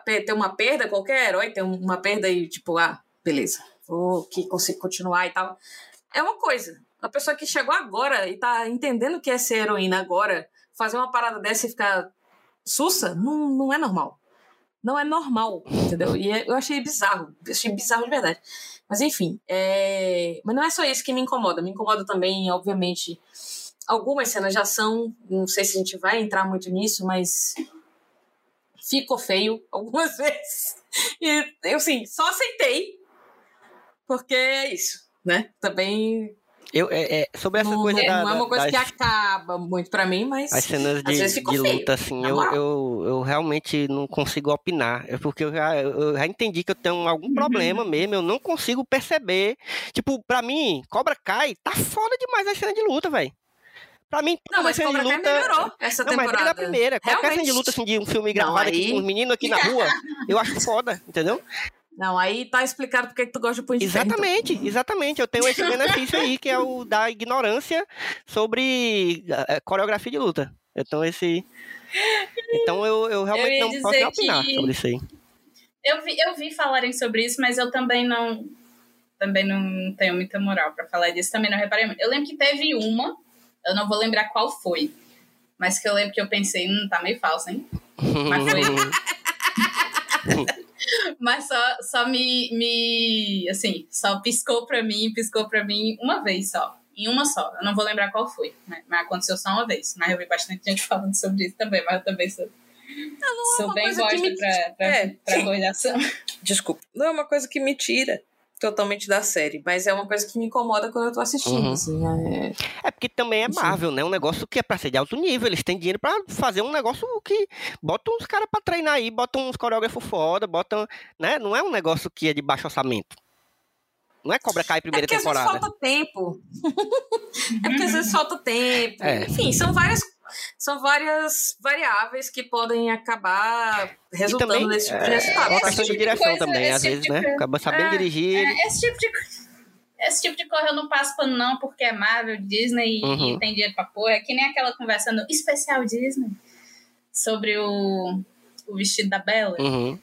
pe- tem uma perda, qualquer herói tem uma perda e tipo, ah, beleza, vou que consigo continuar e tal. É uma coisa. A pessoa que chegou agora e tá entendendo o que é ser heroína agora, fazer uma parada dessa e ficar sussa, não, não é normal. Não é normal, entendeu? E é- eu achei bizarro. Eu achei bizarro de verdade. Mas enfim, é... mas não é só isso que me incomoda. Me incomoda também, obviamente, algumas cenas de ação. Não sei se a gente vai entrar muito nisso, mas ficou feio algumas vezes. E eu, assim, só aceitei. Porque é isso, né? Também Eu, é, é, sobre essa não, coisa não da, é uma coisa das, que acaba muito pra mim, mas. as cenas de, de luta, assim, eu, eu, eu realmente não consigo opinar. É porque eu já, eu já entendi que eu tenho algum Uhum. problema mesmo, eu não consigo perceber. Tipo, pra mim, Cobra Kai tá foda demais a cena de luta, velho. Pra mim, Não, mas cena Cobra de luta. melhorou essa Não, mas temporada. desde a primeira. Qualquer cena de Realmente. luta assim, de um filme Não, gravado aqui aí- com os meninos aqui na rua, eu acho foda, entendeu? Não, aí tá explicado porque que tu gosta de Punho de Ferro, então. Exatamente, exatamente. Eu tenho esse benefício aí, que é o da ignorância sobre eh, coreografia de luta. Eu tenho esse. Então eu, eu realmente ia não posso opinar sobre isso aí. Eu vi, eu vi falarem sobre isso, mas eu também não também não tenho muita moral pra falar disso, também não reparei muito. Eu lembro que teve uma, eu não vou lembrar qual foi, mas que eu lembro que eu pensei, hum, tá meio falso, hein? Mas foi. Mas só, só me, me. Assim, só piscou pra mim, piscou pra mim uma vez só. Em uma só. Eu não vou lembrar qual foi. Né? Mas aconteceu só uma vez. Mas eu vi bastante gente falando sobre isso também. Mas eu também sou. sou uma bem coisa que bosta me- pra, pra, É, pra. Desculpa. Não é uma coisa que me tira totalmente da série, mas é uma coisa que me incomoda quando eu tô assistindo, Uhum. assim. É... É porque também é Sim. Marvel, né? Um negócio que é pra ser de alto nível. Eles têm dinheiro pra fazer um negócio que. Botam uns caras pra treinar aí, botam uns coreógrafos foda, botam. Né? Não é um negócio que é de baixo orçamento. Não é Cobra Kai primeira é porque temporada. Às vezes falta tempo. é porque às vezes falta tempo. É. Enfim, são várias, são várias variáveis que podem acabar resultando também, nesse tipo de é, resultado. uma Faz questão de direção coisa, também, esse às tipo vezes, de né? coisa. Acaba sabendo É, dirigir. É, esse tipo de esse tipo de coisa eu não passo pano não, porque é Marvel, Disney Uhum. e tem dinheiro pra pôr. É que nem aquela conversa no especial Disney sobre o, o vestido da Bella. Uhum.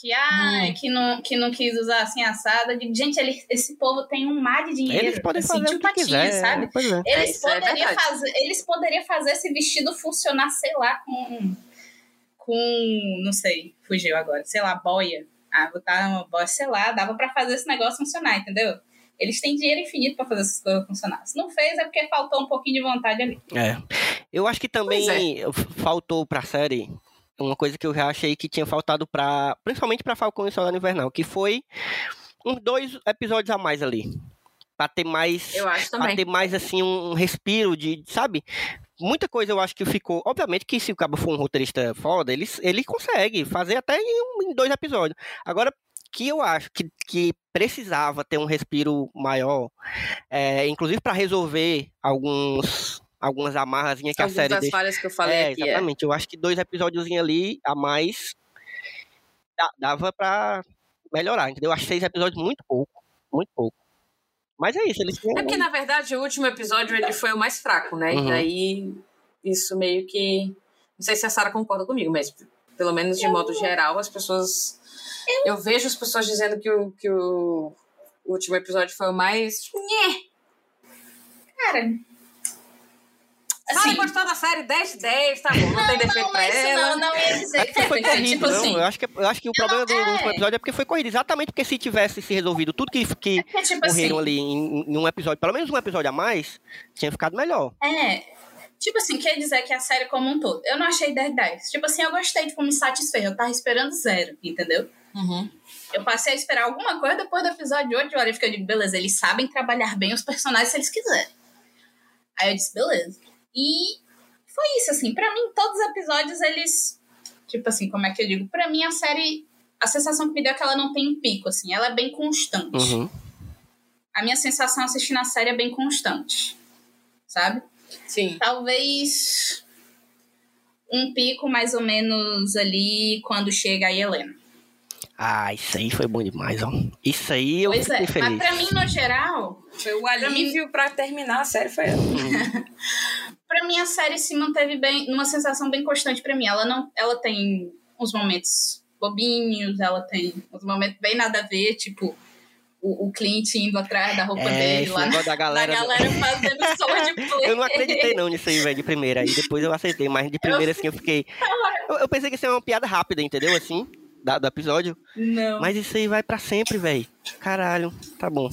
Que, ah, Hum. que, não, que não quis usar assim assada. Eu digo, gente, ele, esse povo tem um mar de dinheiro. Eles podem assim, fazer o que patinhas, quiser. sabe? É. É, Eles, isso é poderiam verdade. fazer, eles poderiam fazer esse vestido funcionar, sei lá, com. Com. Não sei, fugiu agora. Sei lá, boia. Ah, botar uma boia, sei lá, dava pra fazer esse negócio funcionar, entendeu? Eles têm dinheiro infinito pra fazer essas coisas funcionar. Se não fez, é porque faltou um pouquinho de vontade ali. É. Eu acho que também Pois f- faltou pra série uma coisa que eu já achei que tinha faltado para, principalmente pra Falcão e Soldado Invernal, que foi uns dois episódios a mais ali. Pra ter mais Eu acho pra também. ter mais assim um respiro de, sabe? Muita coisa eu acho que ficou. Obviamente que se o cabo for um roteirista foda, ele, ele consegue fazer até em, em dois episódios. Agora, que eu acho que, que precisava ter um respiro maior, é, inclusive para resolver alguns algumas amarrazinhas que a Algumas série das deixa. falhas que eu falei É, aqui. é. exatamente. Eu acho que dois episódios ali a mais dava pra melhorar, entendeu? Eu acho seis episódios muito pouco. Muito pouco. Mas é isso, eles É porque, na verdade, o último episódio ele foi o mais fraco, né? Uhum. E daí, isso meio que. Não sei se a Sara concorda comigo, mas pelo menos de modo geral, as pessoas. Eu vejo as pessoas dizendo que o, que o último episódio foi o mais. Nhé! Cara. Sara Assim, gostou da série 10 de 10, tá bom, não, tem defeito não, pra isso ela. não, não ia dizer É que foi corrido, Tipo não. assim, eu, acho que, eu acho que o problema do, do é. último episódio é porque foi corrido. Exatamente porque se tivesse se resolvido tudo que, que é tipo assim, morreram ali em, em um episódio, pelo menos um episódio a mais, tinha ficado melhor. É, tipo assim, quer dizer que a série como um todo. Eu não achei 10 10. Tipo assim, eu gostei, tipo, me satisfez. Eu tava esperando zero, entendeu? Uhum. Eu passei a esperar alguma coisa depois do episódio de 8 horas. Eu fiquei, eu digo, beleza, eles sabem trabalhar bem os personagens se eles quiserem. Aí eu disse, beleza. E foi isso, assim. Pra mim, todos os episódios, eles. Tipo assim, como é que eu digo? Pra mim, a série. A sensação que me deu é que ela não tem um pico, assim. Ela é bem constante. Uhum. A minha sensação assistindo a série é bem constante. Sabe? Sim. Talvez um pico mais ou menos ali quando chega a Helena. Ah, isso aí foi bom demais, ó. Isso aí eu pois é, fiquei feliz. mas pra mim, no geral, Foi o alívio pra terminar a série, foi ela. Pra mim a série se manteve bem, numa sensação bem constante pra mim. Ela não, ela tem uns momentos bobinhos, ela tem uns momentos bem nada a ver, tipo o, o Clint indo atrás da roupa É, dele lá na, da da galera. galera fazendo swordplay. Eu não acreditei não nisso aí, velho, de primeira. Aí depois eu aceitei, mas de primeira, assim, eu fiquei. Eu, eu pensei que ia ser uma piada rápida, entendeu? Assim, da- do episódio. Não. Mas isso aí vai pra sempre, velho. Caralho, tá bom.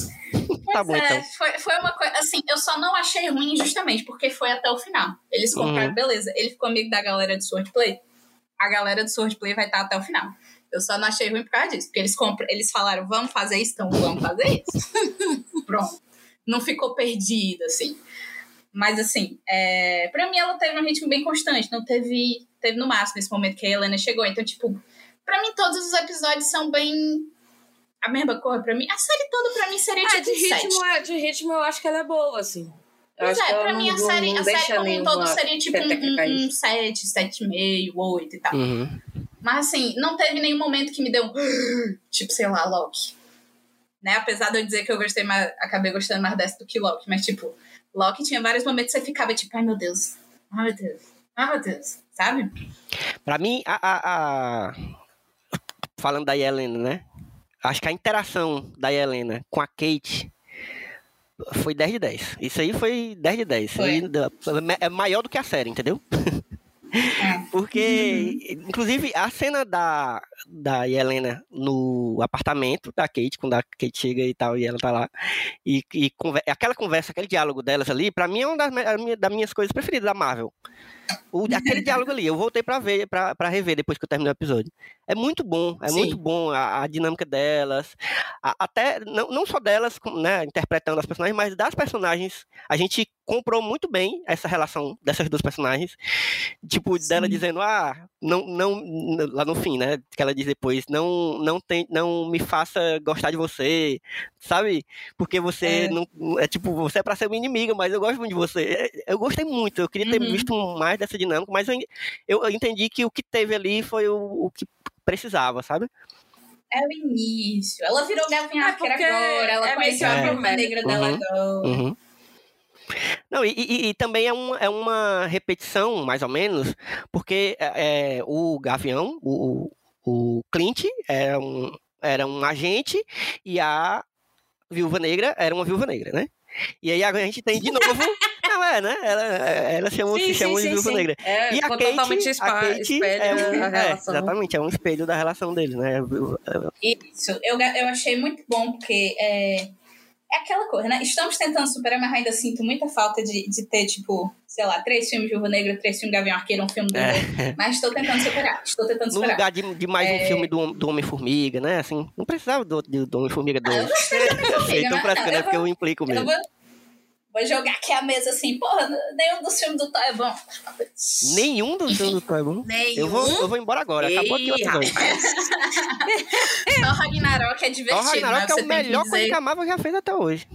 Tá bom, Pois é, então. foi, foi uma coisa. Assim, eu só não achei ruim justamente porque foi até o final. Eles compraram, Uhum. beleza. Ele ficou amigo da galera de Swordplay. A galera do Swordplay vai estar até o final. Eu só não achei ruim por causa disso. Porque eles, compram, eles falaram, vamos fazer isso, então vamos fazer isso. Pronto. Não ficou perdido, assim. Mas, assim, é, pra mim ela teve um ritmo bem constante. Não teve, teve no máximo esse momento que a Helena chegou. Então, tipo, pra mim todos os episódios são bem a mesma cor pra mim. A série toda pra mim seria Ah, tipo de um ritmo, é- de ritmo eu acho que ela é boa, assim. Eu Pois é, pra não- mim a série, a série como um todo seria tipo um 7, 7,5, 8 e tal. Uhum. Mas assim, não teve nenhum momento que me deu um. Tipo, sei lá, Loki. Né? Apesar de eu dizer que eu gostei mais. Acabei gostando mais dessa do que Loki. Mas, tipo, Loki tinha vários momentos que você ficava tipo, ai meu Deus. Ai meu Deus. Ai meu Deus. Sabe? Pra mim, a, a- a- Falando da Helena, né? Acho que a interação da Helena com a Kate foi 10 de 10. Isso aí foi 10 de 10. Isso Foi. aí dá- é maior do que a série, entendeu? É. Porque, inclusive, a cena da, da Helena no apartamento da Kate, quando a Kate chega e tal, e ela tá lá, e, e conver- aquela conversa, aquele diálogo delas ali, pra mim é uma das, minha- das minhas coisas preferidas da Marvel. O, aquele diálogo ali, eu voltei pra ver, pra rever depois que eu terminei o episódio. É muito bom, é Sim. muito bom a, a dinâmica delas. a- até, não, não só delas, né, interpretando as personagens, mas das personagens. A gente comprou muito bem essa relação dessas duas personagens. Tipo, dela Sim. dizendo, ah, não, não, lá no fim, né, que ela diz depois, não, não, tem, não me faça gostar de você, sabe? Porque você É. não, é tipo, você é pra ser minha inimiga, mas eu gosto muito de você. É, Eu gostei muito, eu queria ter Uhum. visto mais dessa dinâmica, mas eu, eu entendi que o que teve ali foi o, o que precisava, sabe? É o início. Ela virou Gavinha É agora. Ela é conheceu a viúva uma negra dela Uhum. agora. Uhum. Não, e, e- e também é, um, é uma repetição, mais ou menos, porque é, é, o Gavião, o, o o Clint, era um, era um agente e a Viúva Negra era uma Viúva Negra, né? E aí a gente tem de novo. Não, é, né? Ela, ela chama, se chama de Viúva Negra. É, E a ficou Kate, totalmente a Kate espelho é um, da é, relação. exatamente, é um espelho da relação deles, né? Isso, eu, eu achei muito bom, porque é, é aquela coisa, né? Estamos tentando superar, mas ainda sinto muita falta de, de ter, tipo, sei lá, três filmes de Viúva Negra, três filmes de Gavião Arqueiro, um filme do É. Mas estou tentando superar, estou tentando No superar. lugar de, de mais um É. filme do, do Homem-Formiga, né? Assim, não precisava do, do, do Homem-Formiga Ah, eu 2. gostei do Eu sei, Homem-Formiga, então não, é eu porque vou- eu implico Eu mesmo. vou, vou jogar aqui a mesa assim, porra, nenhum dos filmes do Thor é bom. Nenhum dos filmes do Thor é bom. Nenhum. Eu vou, eu vou embora agora. Acabou aqui o episódio. Thor Ragnarok é divertido, Thor Ragnarok mas é o melhor coisa que a Marvel já fez até hoje.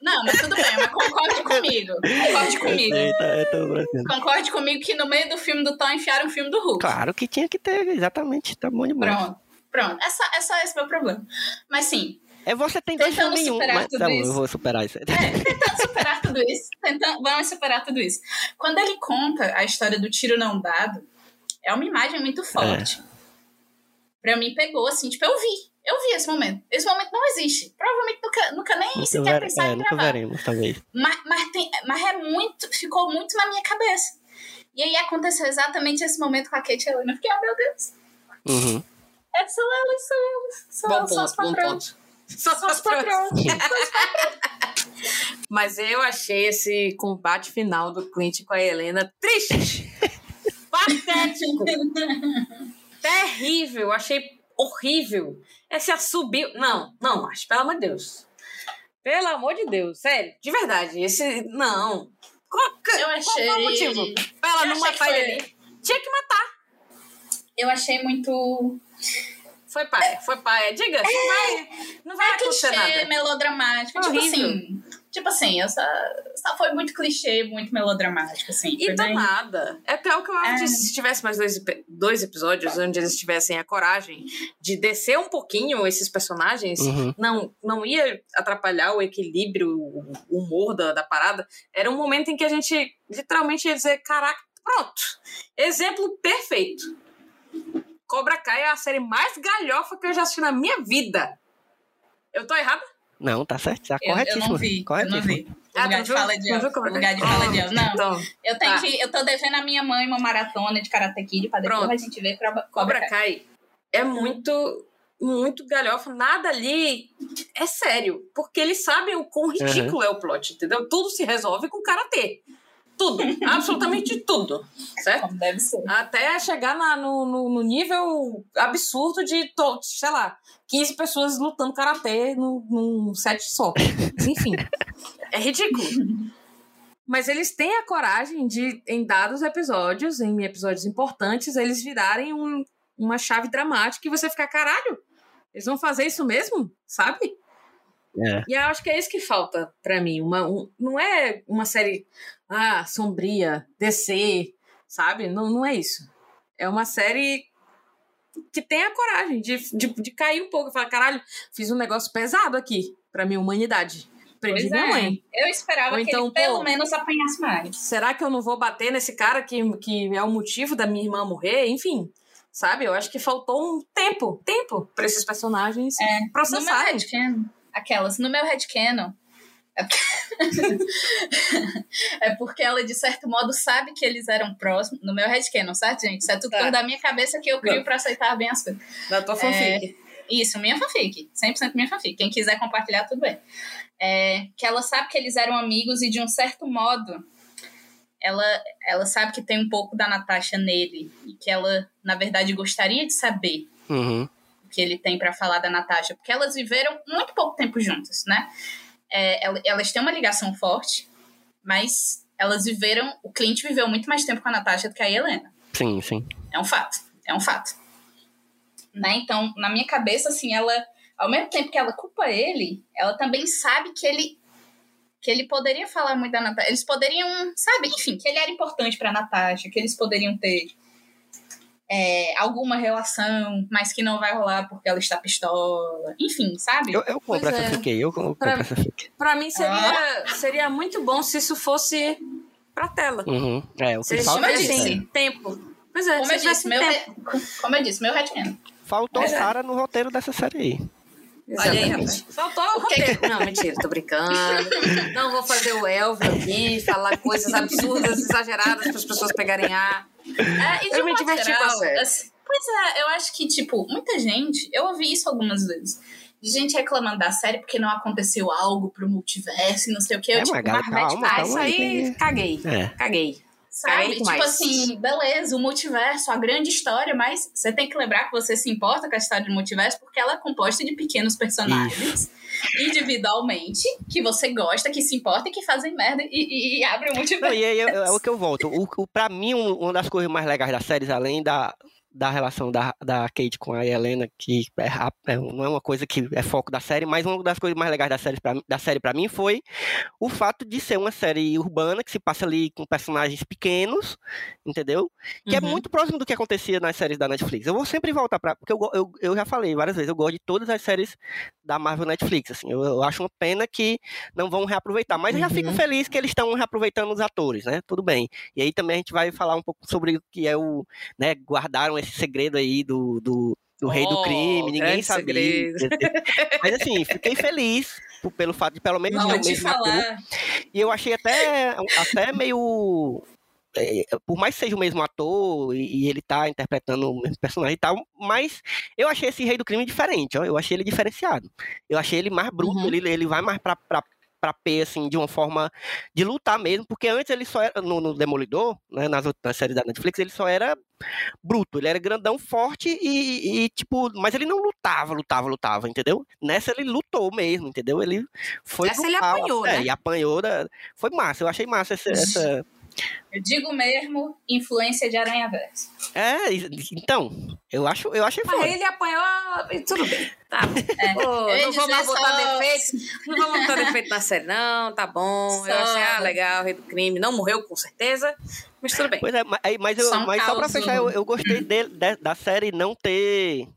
Não, mas tudo bem, mas concorde comigo. Concorde comigo. Eu tô brincando. Concorde comigo que no meio do filme do Thor enfiaram o filme do Hulk. Claro que tinha que ter, exatamente. Tá bom demais. Pronto. Pronto. É só, é só esse meu problema. Mas sim, É você tem dois Tentando filmes em um. superar Mas, tudo tá bom, isso. eu vou superar isso. tentando superar tudo isso. Tentando, vamos superar tudo isso. Quando ele conta a história do tiro não dado, é uma imagem muito forte. Pra mim pegou, assim, tipo, eu vi. Eu vi esse momento. Esse momento não existe. Provavelmente nunca, nunca nem Nunca, sequer ver- pensar é, em nunca gravar. veremos, talvez. Mas, mas, tem, mas é muito. Ficou muito na minha cabeça. E aí aconteceu exatamente esse momento com a Kate Helena. Eu fiquei, oh meu Deus, Uhum. é, são elas, são elas. São Bom elas, são as ponto, bom patroas. ponto. Só São as patroas. Mas eu achei esse combate final do Clint com a Helena triste. Patético. Terrível. Achei horrível. Esse assobio. Não, não, acho, pelo amor de Deus. Pelo amor de Deus, sério, de verdade. Esse. Não. Qual, Eu qual achei. foi o motivo? Pra ela Eu não matar ele ali. Tinha que matar. Eu achei muito. Foi pai, foi pai. Diga, não vai, não vai É acontecer clichê, nada. melodramático. Tipo Horrível. assim. Tipo assim, essa, só foi muito clichê, muito melodramático, assim. E do bem- nada. É até o que eu É. disse. Se tivesse mais dois, dois episódios onde eles tivessem a coragem de descer um pouquinho esses personagens, Uhum. não, não ia atrapalhar o equilíbrio, o humor da, da parada. Era um momento em que a gente literalmente ia dizer: caraca, pronto. Exemplo perfeito. Cobra Kai é a série mais galhofa que eu já assisti na minha vida. Eu tô errada? Não, tá certo. Tá Eu, eu corretíssimo. não vi, eu não corretíssimo. vi. O Ah, lugar tu de viu? fala de Tu Elsa. viu como é O que- lugar de fala de. Não, Então, eu tenho Tá. que. Eu tô devendo a minha mãe uma maratona de Karate Kid pra depois Pronto. a gente ver Cobra, Cobra Kai. Kai é muito, muito galhofa. Nada ali é sério. Porque eles sabem o quão ridículo é o plot, entendeu? Tudo se resolve com karatê. Tudo. absolutamente tudo. Certo? Como deve ser. Até chegar na- no, no, no nível absurdo de, to- sei lá, 15 pessoas lutando karatê num, num set só. Enfim. É ridículo. Mas eles têm a coragem de, em dados episódios, em episódios importantes, eles virarem um- uma chave dramática e você ficar, caralho, eles vão fazer isso mesmo? Sabe? É. E eu acho que é isso que falta pra mim. Uma, um- não é uma série ah, sombria, DC, sabe? Não, não é isso. É uma série que tem a coragem de, de, de cair um pouco e falar, caralho, fiz um negócio pesado aqui pra minha humanidade. Prendi Pois minha é. mãe. Eu esperava Ou que então, ele pelo pô, menos apanhasse mais. Será que eu não vou bater nesse cara que, que é o motivo da minha irmã morrer? Enfim, sabe? Eu acho que faltou um tempo, tempo pra esses personagens É, No meu processarem. headcanon, aquelas, no meu headcanon, é porque- é porque ela, de certo modo, sabe que eles eram próximos. No meu headcanon, certo, gente? Isso é tudo Tá. da minha cabeça que eu crio pra aceitar bem as coisas. Da tua fanfic. Isso, minha fanfic. 100% minha fanfic. Quem quiser compartilhar, tudo bem. É, que ela sabe que eles eram amigos e, de um certo modo, ela, ela sabe que tem um pouco da Natasha nele e que ela, na verdade, gostaria de saber Uhum. o que ele tem pra falar da Natasha, porque elas viveram muito pouco tempo juntas, né? É, el- elas têm uma ligação forte, mas elas viveram. O Clint viveu muito mais tempo com a Natasha do que a Helena. Sim, sim. É um fato. É um fato. Né? Então, na minha cabeça, assim, ela, ao mesmo tempo que ela culpa ele, ela também sabe que ele que ele poderia falar muito da Natasha. Eles poderiam, sabe, enfim, que ele era importante pra Natasha, que eles poderiam ter é, alguma relação, mas que não vai rolar porque ela está pistola. Enfim, sabe? Eu, eu compro essa é. fique aí, eu compro Pra- essa fique. Pra mim seria, seria muito bom se isso fosse pra tela. Uhum. É, o Se que eles falta é tivessem tempo. Pois é, Como se eu disse, meu, tempo. re- como eu disse, meu headcanon. Faltou Pois é. cara no roteiro dessa série aí. Olha aí, Exatamente. Faltou o roteiro. Não, mentira, tô brincando. Não vou fazer o Elvio aqui, falar coisas absurdas, exageradas para as pessoas pegarem ar. É, e de Eu me diverti com a geral, série. assim, pois é, eu acho que, tipo, muita gente, eu ouvi isso algumas vezes, de gente reclamando da série porque não aconteceu algo pro multiverso e não sei o que. Eu, É, tipo, cara, mas vai, calma, Ah, isso aí, caguei. É. Caguei. Sabe? Tipo demais. assim, beleza, o multiverso, a grande história, mas você tem que lembrar que você se importa com a história do multiverso porque ela é composta de pequenos personagens. Individualmente, que você gosta, que se importa e que fazem merda e, e, e abrem o Não, multiverso. e aí é, é o que eu volto. O, o, pra mim, um- uma das coisas mais legais das séries, além da, da relação da, da Kate com a Helena, que é, é, não é uma coisa que é foco da série, mas uma das coisas mais legais da série, pra, mim- da série pra mim foi o fato de ser uma série urbana que se passa ali com personagens pequenos, entendeu? Que é Uhum. muito próximo do que acontecia nas séries da Netflix. Eu vou sempre voltar pra. Porque eu, eu, eu já falei várias vezes, eu gosto de todas as séries da Marvel Netflix. Assim, eu, eu acho uma pena que não vão reaproveitar. Mas eu já fico Uhum. feliz que eles estão reaproveitando os atores, né? Tudo bem. E aí também a gente vai falar um pouco sobre o que é o. né? Guardaram esse segredo aí do. do do rei do Oh, crime, ninguém sabia. Mas assim, fiquei feliz pelo fato de pelo menos Não ter vou o te mesmo ator. falar. E eu achei até, até meio. é, por mais que seja o mesmo ator e, e ele tá interpretando o mesmo personagem e tal, mas eu achei esse rei do crime diferente, ó. Eu achei ele diferenciado. Eu achei ele mais bruto, Uhum. ele, ele vai mais pra, pra, pra P, assim, de uma forma de lutar mesmo, porque antes ele só era, no, no Demolidor, né, nas outras séries da Netflix, ele só era bruto, ele era grandão, forte e, e, tipo, mas ele não lutava, lutava, lutava, entendeu? Nessa ele lutou mesmo, entendeu? Ele foi Nessa ele apanhou, é, né? E apanhou, da... foi massa, eu achei massa essa... essa... Eu digo mesmo, influência de Aranha Verso. É, então, eu acho, eu achei Mas foda. ele apanhou e tudo bem. Tá bom. É, Ô, eu ia não vou dizer mais botar só- defeitos. Não vou botar defeito na série, não. Tá bom. Eu Só- achei, ah, legal, rei do crime. Não morreu, com certeza. Mas tudo bem. Pois é, mas, mas, eu, Só um mas só pra fechar, eu, eu gostei dele- de- da série não ter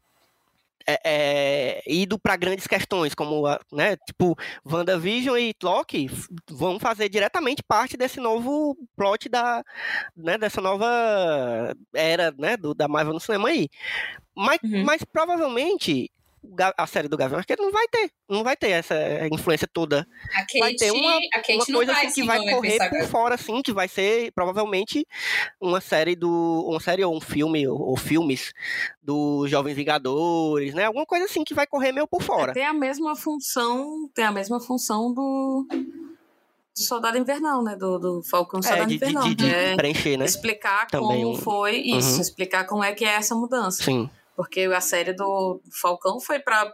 é, é, ido pra grandes questões, como, né, tipo, WandaVision e Loki vão fazer diretamente parte desse novo plot da, né, dessa nova era, né, do, da Marvel no cinema aí. Mas, Uhum. mas provavelmente a série do Gavião Arqueiro não vai ter, não vai ter essa influência toda A Kate, vai ter uma, uma não coisa vai assim que vai envolver com correr por agora. fora, assim, que vai ser provavelmente uma série do. Uma série ou um filme, ou, ou filmes dos Jovens Vingadores, né? Alguma coisa assim que vai correr meio por fora. Tem a mesma função, tem a mesma função do, do Soldado Invernal, né? Do, do Falcão É, Soldado de, de, Invernal. de- de que é preencher, né? explicar Também como um- foi isso, Uhum. explicar como é que é essa mudança. Sim. Porque a série do Falcão foi para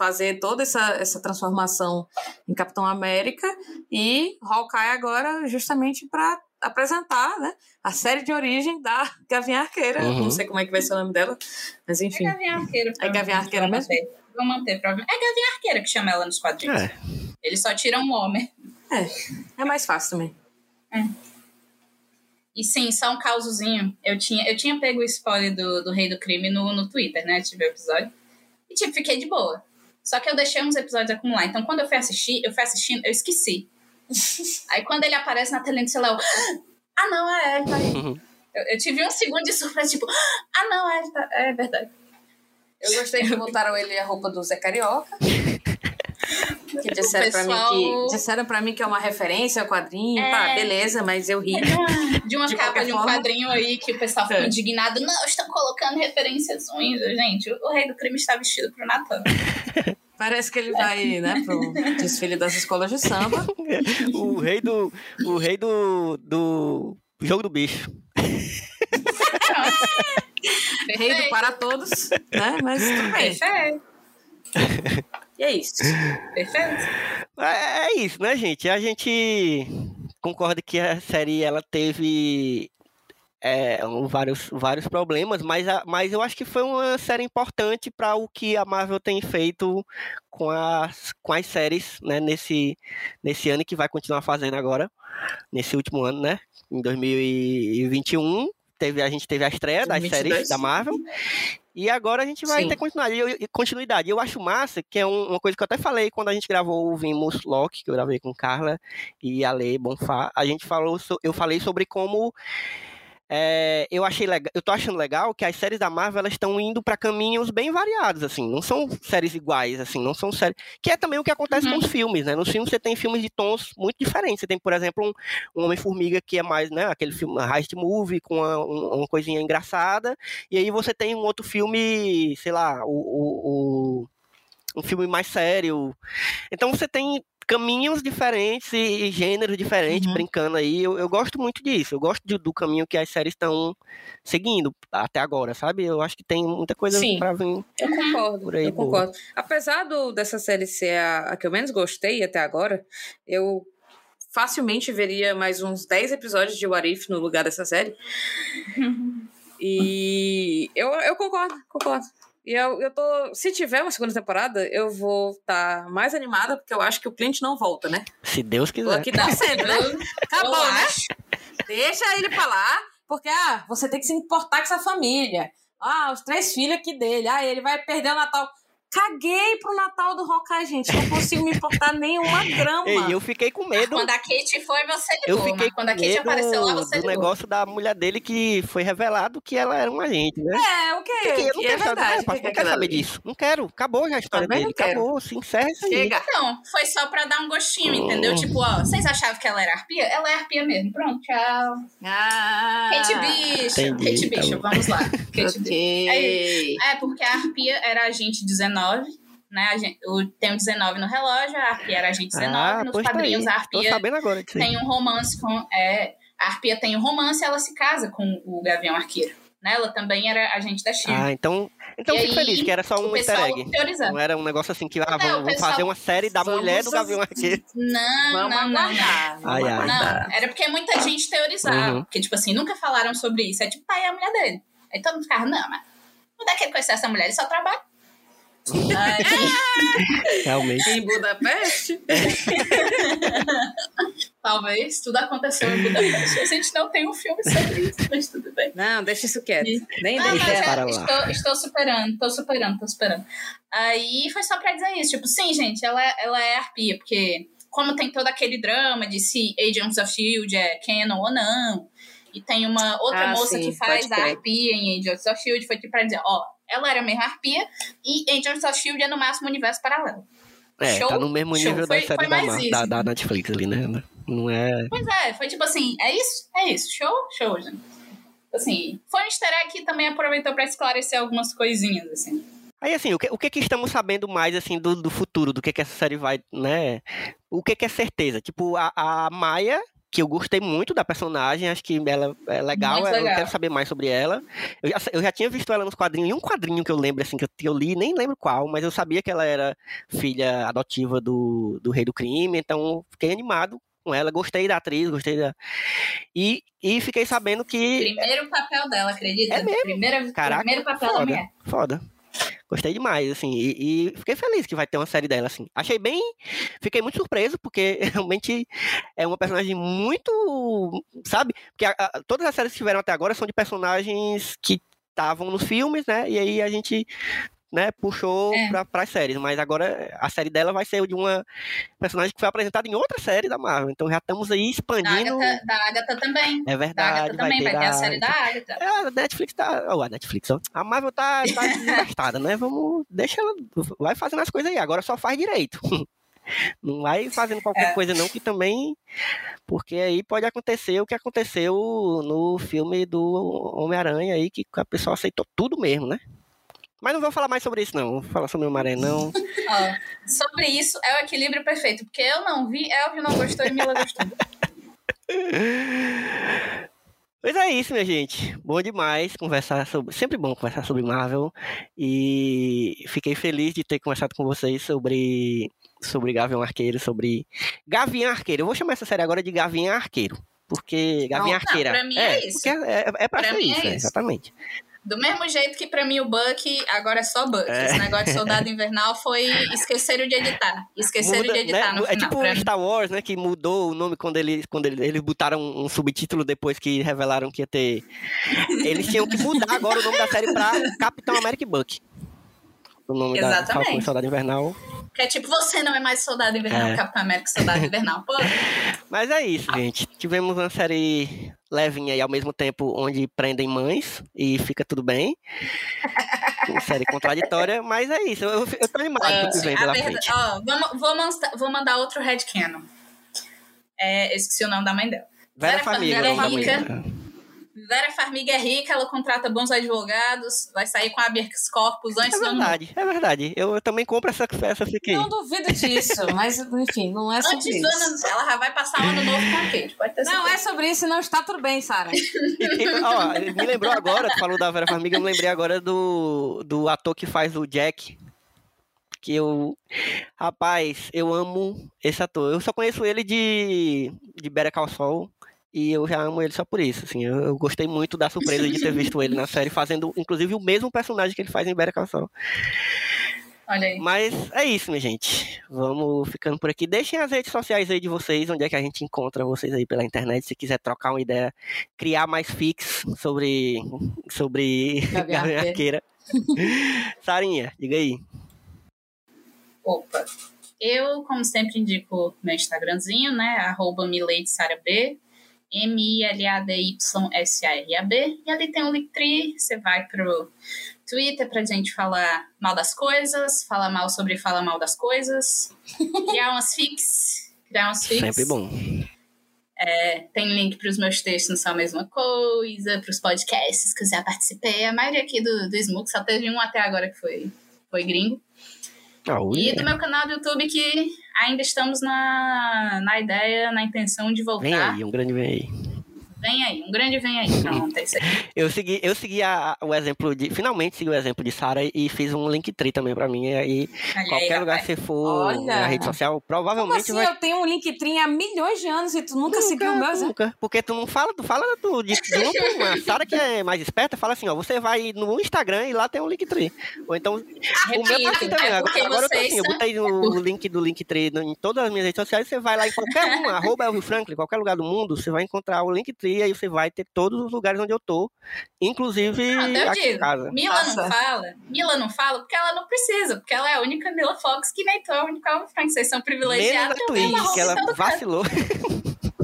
fazer toda essa, essa transformação em Capitão América e Hawkeye agora justamente para apresentar né, a série de origem da Gavinha Arqueira. Uhum. Não sei como é que vai ser o nome dela, mas enfim. É Gavião Arqueiro. É Gavião Arqueiro Vou mesmo? manter. Vou manter, provavelmente. É Gavião Arqueiro que chama ela nos quadrinhos. É. Eles só tiram um homem. É mais fácil também. E sim, só um causozinho. Eu tinha, eu tinha pego o spoiler do, do Rei do Crime no, no Twitter, né? Tive o episódio. E, tipo, fiquei de boa. Só que eu deixei uns episódios acumular. Então, quando eu fui assistir, eu fui assistindo, eu esqueci. aí, quando ele aparece na telinha do celular, eu... Ah, não, é ele, tá aí. Eu, eu tive um segundo de surpresa, tipo... Ah, não, é tá... É verdade. Eu gostei que botaram ele a roupa do Zé Carioca. Que disseram, pessoal... pra mim que, disseram pra mim que é uma referência ao quadrinho. É... Tá, beleza, mas eu ri. É de uma, de capa de um forma. quadrinho aí que o pessoal ficou é. indignado. Não, estão colocando referências ruins. Gente, o rei do crime está vestido pro Natal. Parece que ele vai, né, pro desfile das escolas de samba. o rei do. O rei do. do jogo do bicho. rei do para todos, né? Mas tudo bem. Perfeito. E é isso. Perfeito. É, é isso, né, gente? A gente concorda que a série ela teve é, vários, vários problemas, mas, mas eu acho que foi uma série importante para o que a Marvel tem feito com as, com as séries né, nesse, nesse ano e que vai continuar fazendo agora, nesse último ano, né? Em 2021. Teve, a gente teve a estreia 2022. das séries da Marvel. E agora a gente vai Sim. ter continuidade. continuidade. Eu acho massa, que é uma coisa que eu até falei quando a gente gravou o Vimos Lock, que eu gravei com Carla e a Lei Bonfá. A gente falou, eu falei sobre como é, eu achei legal, eu tô achando legal que as séries da Marvel elas estão indo para caminhos bem variados, assim, não são séries iguais, assim, não são séries. Que é também o que acontece uhum. com os filmes, né? Nos filmes você tem filmes de tons muito diferentes. Você tem, por exemplo, um, um Homem-Formiga que é mais, né, aquele filme heist movie com uma, uma, coisinha engraçada, e aí você tem um outro filme, sei lá, o, o, o um filme mais sério. Então você tem caminhos diferentes e, gêneros diferentes, uhum. brincando aí. Eu, eu, gosto muito disso. Eu gosto de, do caminho que as séries estão seguindo até agora, sabe? Eu acho que tem muita coisa Sim, pra vir. Eu concordo. Por aí, eu boa. concordo. Apesar do, dessa série ser a, a que eu menos gostei até agora, eu facilmente veria mais uns 10 episódios de What If no lugar dessa série. e eu, eu concordo, concordo. E eu, eu tô. Se tiver uma segunda temporada, eu vou estar tá mais animada, porque eu acho que o cliente não volta, né? Se Deus quiser. O que dá sempre, né? Acabou, né? Deixa ele falar, porque ah, você tem que se importar com essa família. Ah, os três filhos aqui dele. Ah, ele vai perder o Natal. Caguei pro Natal do Hawkeye, gente. Não consigo me importar nenhuma grama. E eu fiquei com medo. Quando a Kate foi, você ligou. Eu fiquei quando a Kate apareceu lá, você do ligou. negócio da mulher dele que foi revelado que ela era um agente, né? É, o quê? eu não, é quero, verdade, saber, não quero saber disso. Não quero. Acabou já a história Também dele. Acabou, se encerra isso aí. Então, foi só pra dar um gostinho, hum. entendeu? Tipo, ó, vocês achavam que ela era arpia? Ela é arpia mesmo. Pronto, tchau. Ah, Kate Bicho. Entendi, Kate Bicho, tá vamos lá. Kate okay. É, é, porque a arpia era agente 19 19, né? Gente, o, tem o 19 no relógio, a Arpia era a gente 19, ah, nos quadrinhos tá a Arpia agora tem um romance com. É, a Arpia tem um romance e ela se casa com o Gavião Arqueiro. Né? Ela também era agente da China. Ah, então. Então fico feliz que era só um easter egg. Não era um negócio assim que ah, vamos, pessoal, fazer uma série da mulher do Gavião Arqueiro. Não, vamos não, não. Não. Ai, ai. não, era porque muita gente teorizava. Uhum. Porque, tipo assim, nunca falaram sobre isso. É tipo, pai, é a mulher dele. Aí todo mundo ficava, não, mas não dá que ele conhecer essa mulher, ele só trabalha. Realmente. Em Budapeste? Talvez tudo aconteceu em Budapeste. A gente não tem um filme sobre isso, mas tudo bem. Não, deixa isso quieto. Nem ah, deixa para lá. Estou, estou superando, estou superando, estou superando. Aí foi só pra dizer isso. Tipo, sim, gente, ela, ela é arpia, porque como tem todo aquele drama de se Agents of S.H.I.E.L.D. é canon ou não, e tem uma outra ah, moça sim, que faz a arpia em Agents of S.H.I.E.L.D. foi tipo pra dizer, ó, ela era mesmo arpia e Agents of S.H.I.E.L.D. é no máximo universo paralelo. É, Show? tá no mesmo nível da série da, da, da, Netflix ali, né? Não é... Pois é, foi tipo assim, é isso? É isso. Show? Show, gente. Assim, foi um easter egg que também aproveitou para esclarecer algumas coisinhas, assim. Aí, assim, o que, o que, que estamos sabendo mais, assim, do, do futuro, do que, que essa série vai, né? O que, que é certeza? Tipo, a, a Maia que eu gostei muito da personagem, acho que ela é legal, legal. eu quero saber mais sobre ela. Eu já, eu já, tinha visto ela nos quadrinhos, e um quadrinho que eu lembro, assim, que eu, que eu, li, nem lembro qual, mas eu sabia que ela era filha adotiva do, do rei do crime, então fiquei animado com ela, gostei da atriz, gostei da... E, e fiquei sabendo que... Primeiro papel dela, acredita? É mesmo? Primeira, Caraca, primeiro papel foda, da mulher. Foda. Gostei demais, assim, e, e, fiquei feliz que vai ter uma série dela, assim. Achei bem. Fiquei muito surpreso, porque realmente é uma personagem muito. Sabe? Porque a, a, todas as séries que tiveram até agora são de personagens que estavam nos filmes, né? E aí a gente né, puxou é. para as séries, mas agora a série dela vai ser de uma personagem que foi apresentada em outra série da Marvel. Então já estamos aí expandindo. Da Agatha, da Agatha também. É verdade. Da Agatha também vai ter, vai ter a série da Agatha. É, a Netflix tá. Oh, a Netflix, ó. A Marvel tá, tá desgastada, né? Vamos. Deixa ela. Vai fazendo as coisas aí. Agora só faz direito. Não vai fazendo qualquer é. coisa não, que também... Porque aí pode acontecer o que aconteceu no filme do Homem-Aranha aí, que a pessoa aceitou tudo mesmo, né? Mas não vou falar mais sobre isso, não. Vou falar sobre o Maré, não. sobre isso é o equilíbrio perfeito. Porque eu não vi, Elvio não gostou e Mila gostou. Pois é isso, minha gente. Bom demais conversar sobre. Sempre bom conversar sobre Marvel. E fiquei feliz de ter conversado com vocês sobre. Sobre Gavião Arqueiro, sobre. Gavião Arqueiro. Eu vou chamar essa série agora de Gavião Arqueiro. Porque Gavião Arqueira. Não, pra mim é, é isso. É, é, é pra, pra ser isso, é exatamente. Do mesmo jeito que pra mim o Buck agora é só Buck. É. Esse negócio de Soldado Invernal foi esqueceram de editar. Esqueceram Muda, de editar né? no É tipo o Star Wars, né? Que mudou o nome quando eles, quando eles, eles botaram um subtítulo depois que revelaram que ia ter. Eles tinham que mudar agora o nome da série pra Capitão America Buck. O nome Exatamente. da Soldado Invernal. Que é tipo, você não é mais soldado invernal, é. Capitão América soldado invernal. Pô. Mas é isso, gente. Tivemos uma série levinha e ao mesmo tempo onde prendem mães e fica tudo bem. uma série contraditória, mas é isso. Eu, eu tô animado é, que vem pela verdade, frente. Ó, vamos, vou, mandar, vou mandar outro headcanon. É, esqueci o nome da mãe dela. Vera, Vera Família. Vera Família. Vera Farmiga é rica, ela contrata bons advogados, vai sair com habeas corpus antes é verdade, do ano. É verdade, eu também compro essa, essa fiquei. Não duvido disso, mas enfim, não é sobre antes isso. Ano, ela já vai passar o ano novo com a Kate, pode ter Não é sobre isso, não está tudo bem, Sara. me lembrou agora, tu falou da Vera Farmiga, eu me lembrei agora do, do ator que faz o Jack, que eu. Rapaz, eu amo esse ator. Eu só conheço ele de, de Better Call Saul. E eu já amo ele só por isso, assim. Eu, eu, gostei muito da surpresa de ter visto ele na série fazendo, inclusive, o mesmo personagem que ele faz em Better Call Saul. Olha aí. Mas é isso, minha gente. Vamos ficando por aqui. Deixem as redes sociais aí de vocês, onde é que a gente encontra vocês aí pela internet. Se quiser trocar uma ideia, criar mais fix sobre, sobre Gavião Arqueira. Sarinha, diga aí. Opa. Eu, como sempre, indico meu Instagramzinho, né? Arroba B. M-I-L-A-D-Y-S-A-R-A-B. E ali tem um Linktree, você vai pro Twitter pra gente falar mal das coisas, falar mal sobre falar mal das coisas, criar umas fics, criar umas fics. Sempre bom. É, tem link para os meus textos, não são a mesma coisa, para os podcasts que eu já participei. A maioria aqui do, do Smook, só teve um até agora que foi, foi gringo. Oh, e do meu canal do YouTube que ainda estamos na, na ideia, na intenção de voltar. Vem aí, um grande vem aí. Vem aí, um grande vem aí. Pronto, é isso aí. eu segui, eu segui a, o exemplo de. Finalmente segui o exemplo de Sara e fiz um link tri também pra mim. E aí, Olha qualquer aí, lugar que você for Olha. na rede social, provavelmente. Como assim? Vai... Eu tenho um link tri há milhões de anos e tu nunca, nunca seguiu o meu exemplo? Nunca. Porque tu não fala, tu fala tu, de, Sara, que é mais esperta, fala assim: ó, você vai no Instagram e lá tem um link tri. Ou então. O meu tá assim também. É agora, agora eu tô assim, eu botei o, o link do link tri em todas as minhas redes sociais. Você vai lá em qualquer um, arroba Elvio Franklin, qualquer lugar do mundo, você vai encontrar o link tri e aí você vai ter todos os lugares onde eu tô, inclusive não, eu aqui digo, em casa. Mila Nossa. não fala, Mila não fala porque ela não precisa, porque ela é a única Mila Fox que nem tô, a única Frank, vocês são privilegiados. Menos na Twitch, que ela vacilou.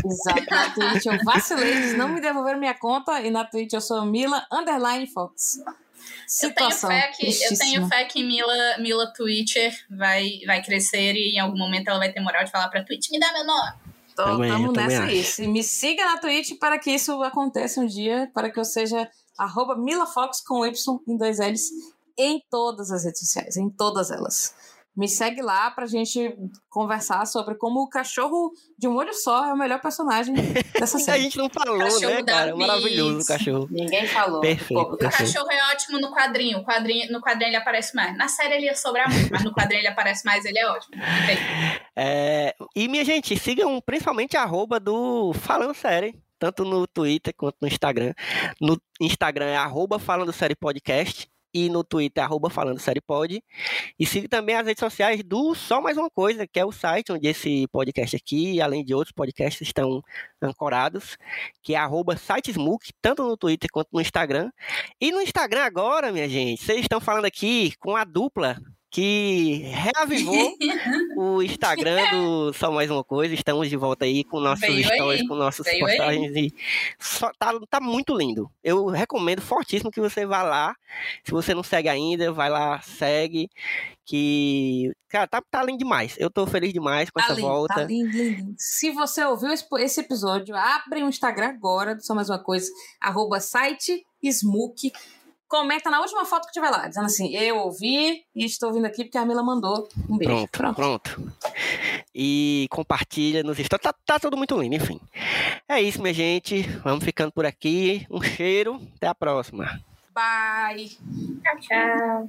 Exato, na Twitch eu vacilei, eles não me devolveram minha conta e na Twitch eu sou Mila Underline Fox. Situação eu tenho fé que, eu tenho fé que Mila, Mila Twitcher vai, vai crescer e em algum momento ela vai ter moral de falar pra Twitch, me dá meu nome. Estamos nessa isso. E me siga na Twitch para que isso aconteça um dia, para que eu seja arroba MilaFox com Y em dois L's em todas as redes sociais, em todas elas. Me segue lá pra gente conversar sobre como o cachorro de um olho só é o melhor personagem dessa série. A gente não falou, cachorro né, cara? Maravilhoso o cachorro. Ninguém falou. Perfeito. O cachorro é ótimo no quadrinho. Quadrinho. No quadrinho ele aparece mais. Na série ele ia sobrar muito, mas no quadrinho ele aparece mais, ele é ótimo. É, e minha gente, sigam principalmente a arroba do Falando Série tanto no Twitter quanto no Instagram. No Instagram é arroba Falando Série Podcast e no Twitter, arroba falando série pod. E siga também as redes sociais do Só Mais Uma Coisa, que é o site onde esse podcast aqui, além de outros podcasts, estão ancorados, que é arroba sitesmook, tanto no Twitter quanto no Instagram. E no Instagram agora, minha gente, vocês estão falando aqui com a dupla que reavivou o Instagram do Só Mais Uma Coisa. Estamos de volta aí com nossos Veio stories, aí, com nossas veio postagens. E só, tá, tá muito lindo. Eu recomendo fortíssimo que você vá lá. Se você não segue ainda, vai lá, segue. Que, cara, tá, tá lindo demais. Eu tô feliz demais com Tá essa lindo, volta. tá lindo, lindo. Se você ouviu esse, esse episódio, abre o Instagram agora, só mais uma coisa, arroba site Smook. Comenta na última foto que tiver lá, dizendo assim, eu ouvi e estou vindo aqui porque a Mila mandou. Um beijo. Pronto, pronto. E compartilha nos stories. Tá, tá tudo muito lindo, enfim. É isso, minha gente. Vamos ficando por aqui. Um cheiro. Até a próxima. Bye. Tchau, tchau.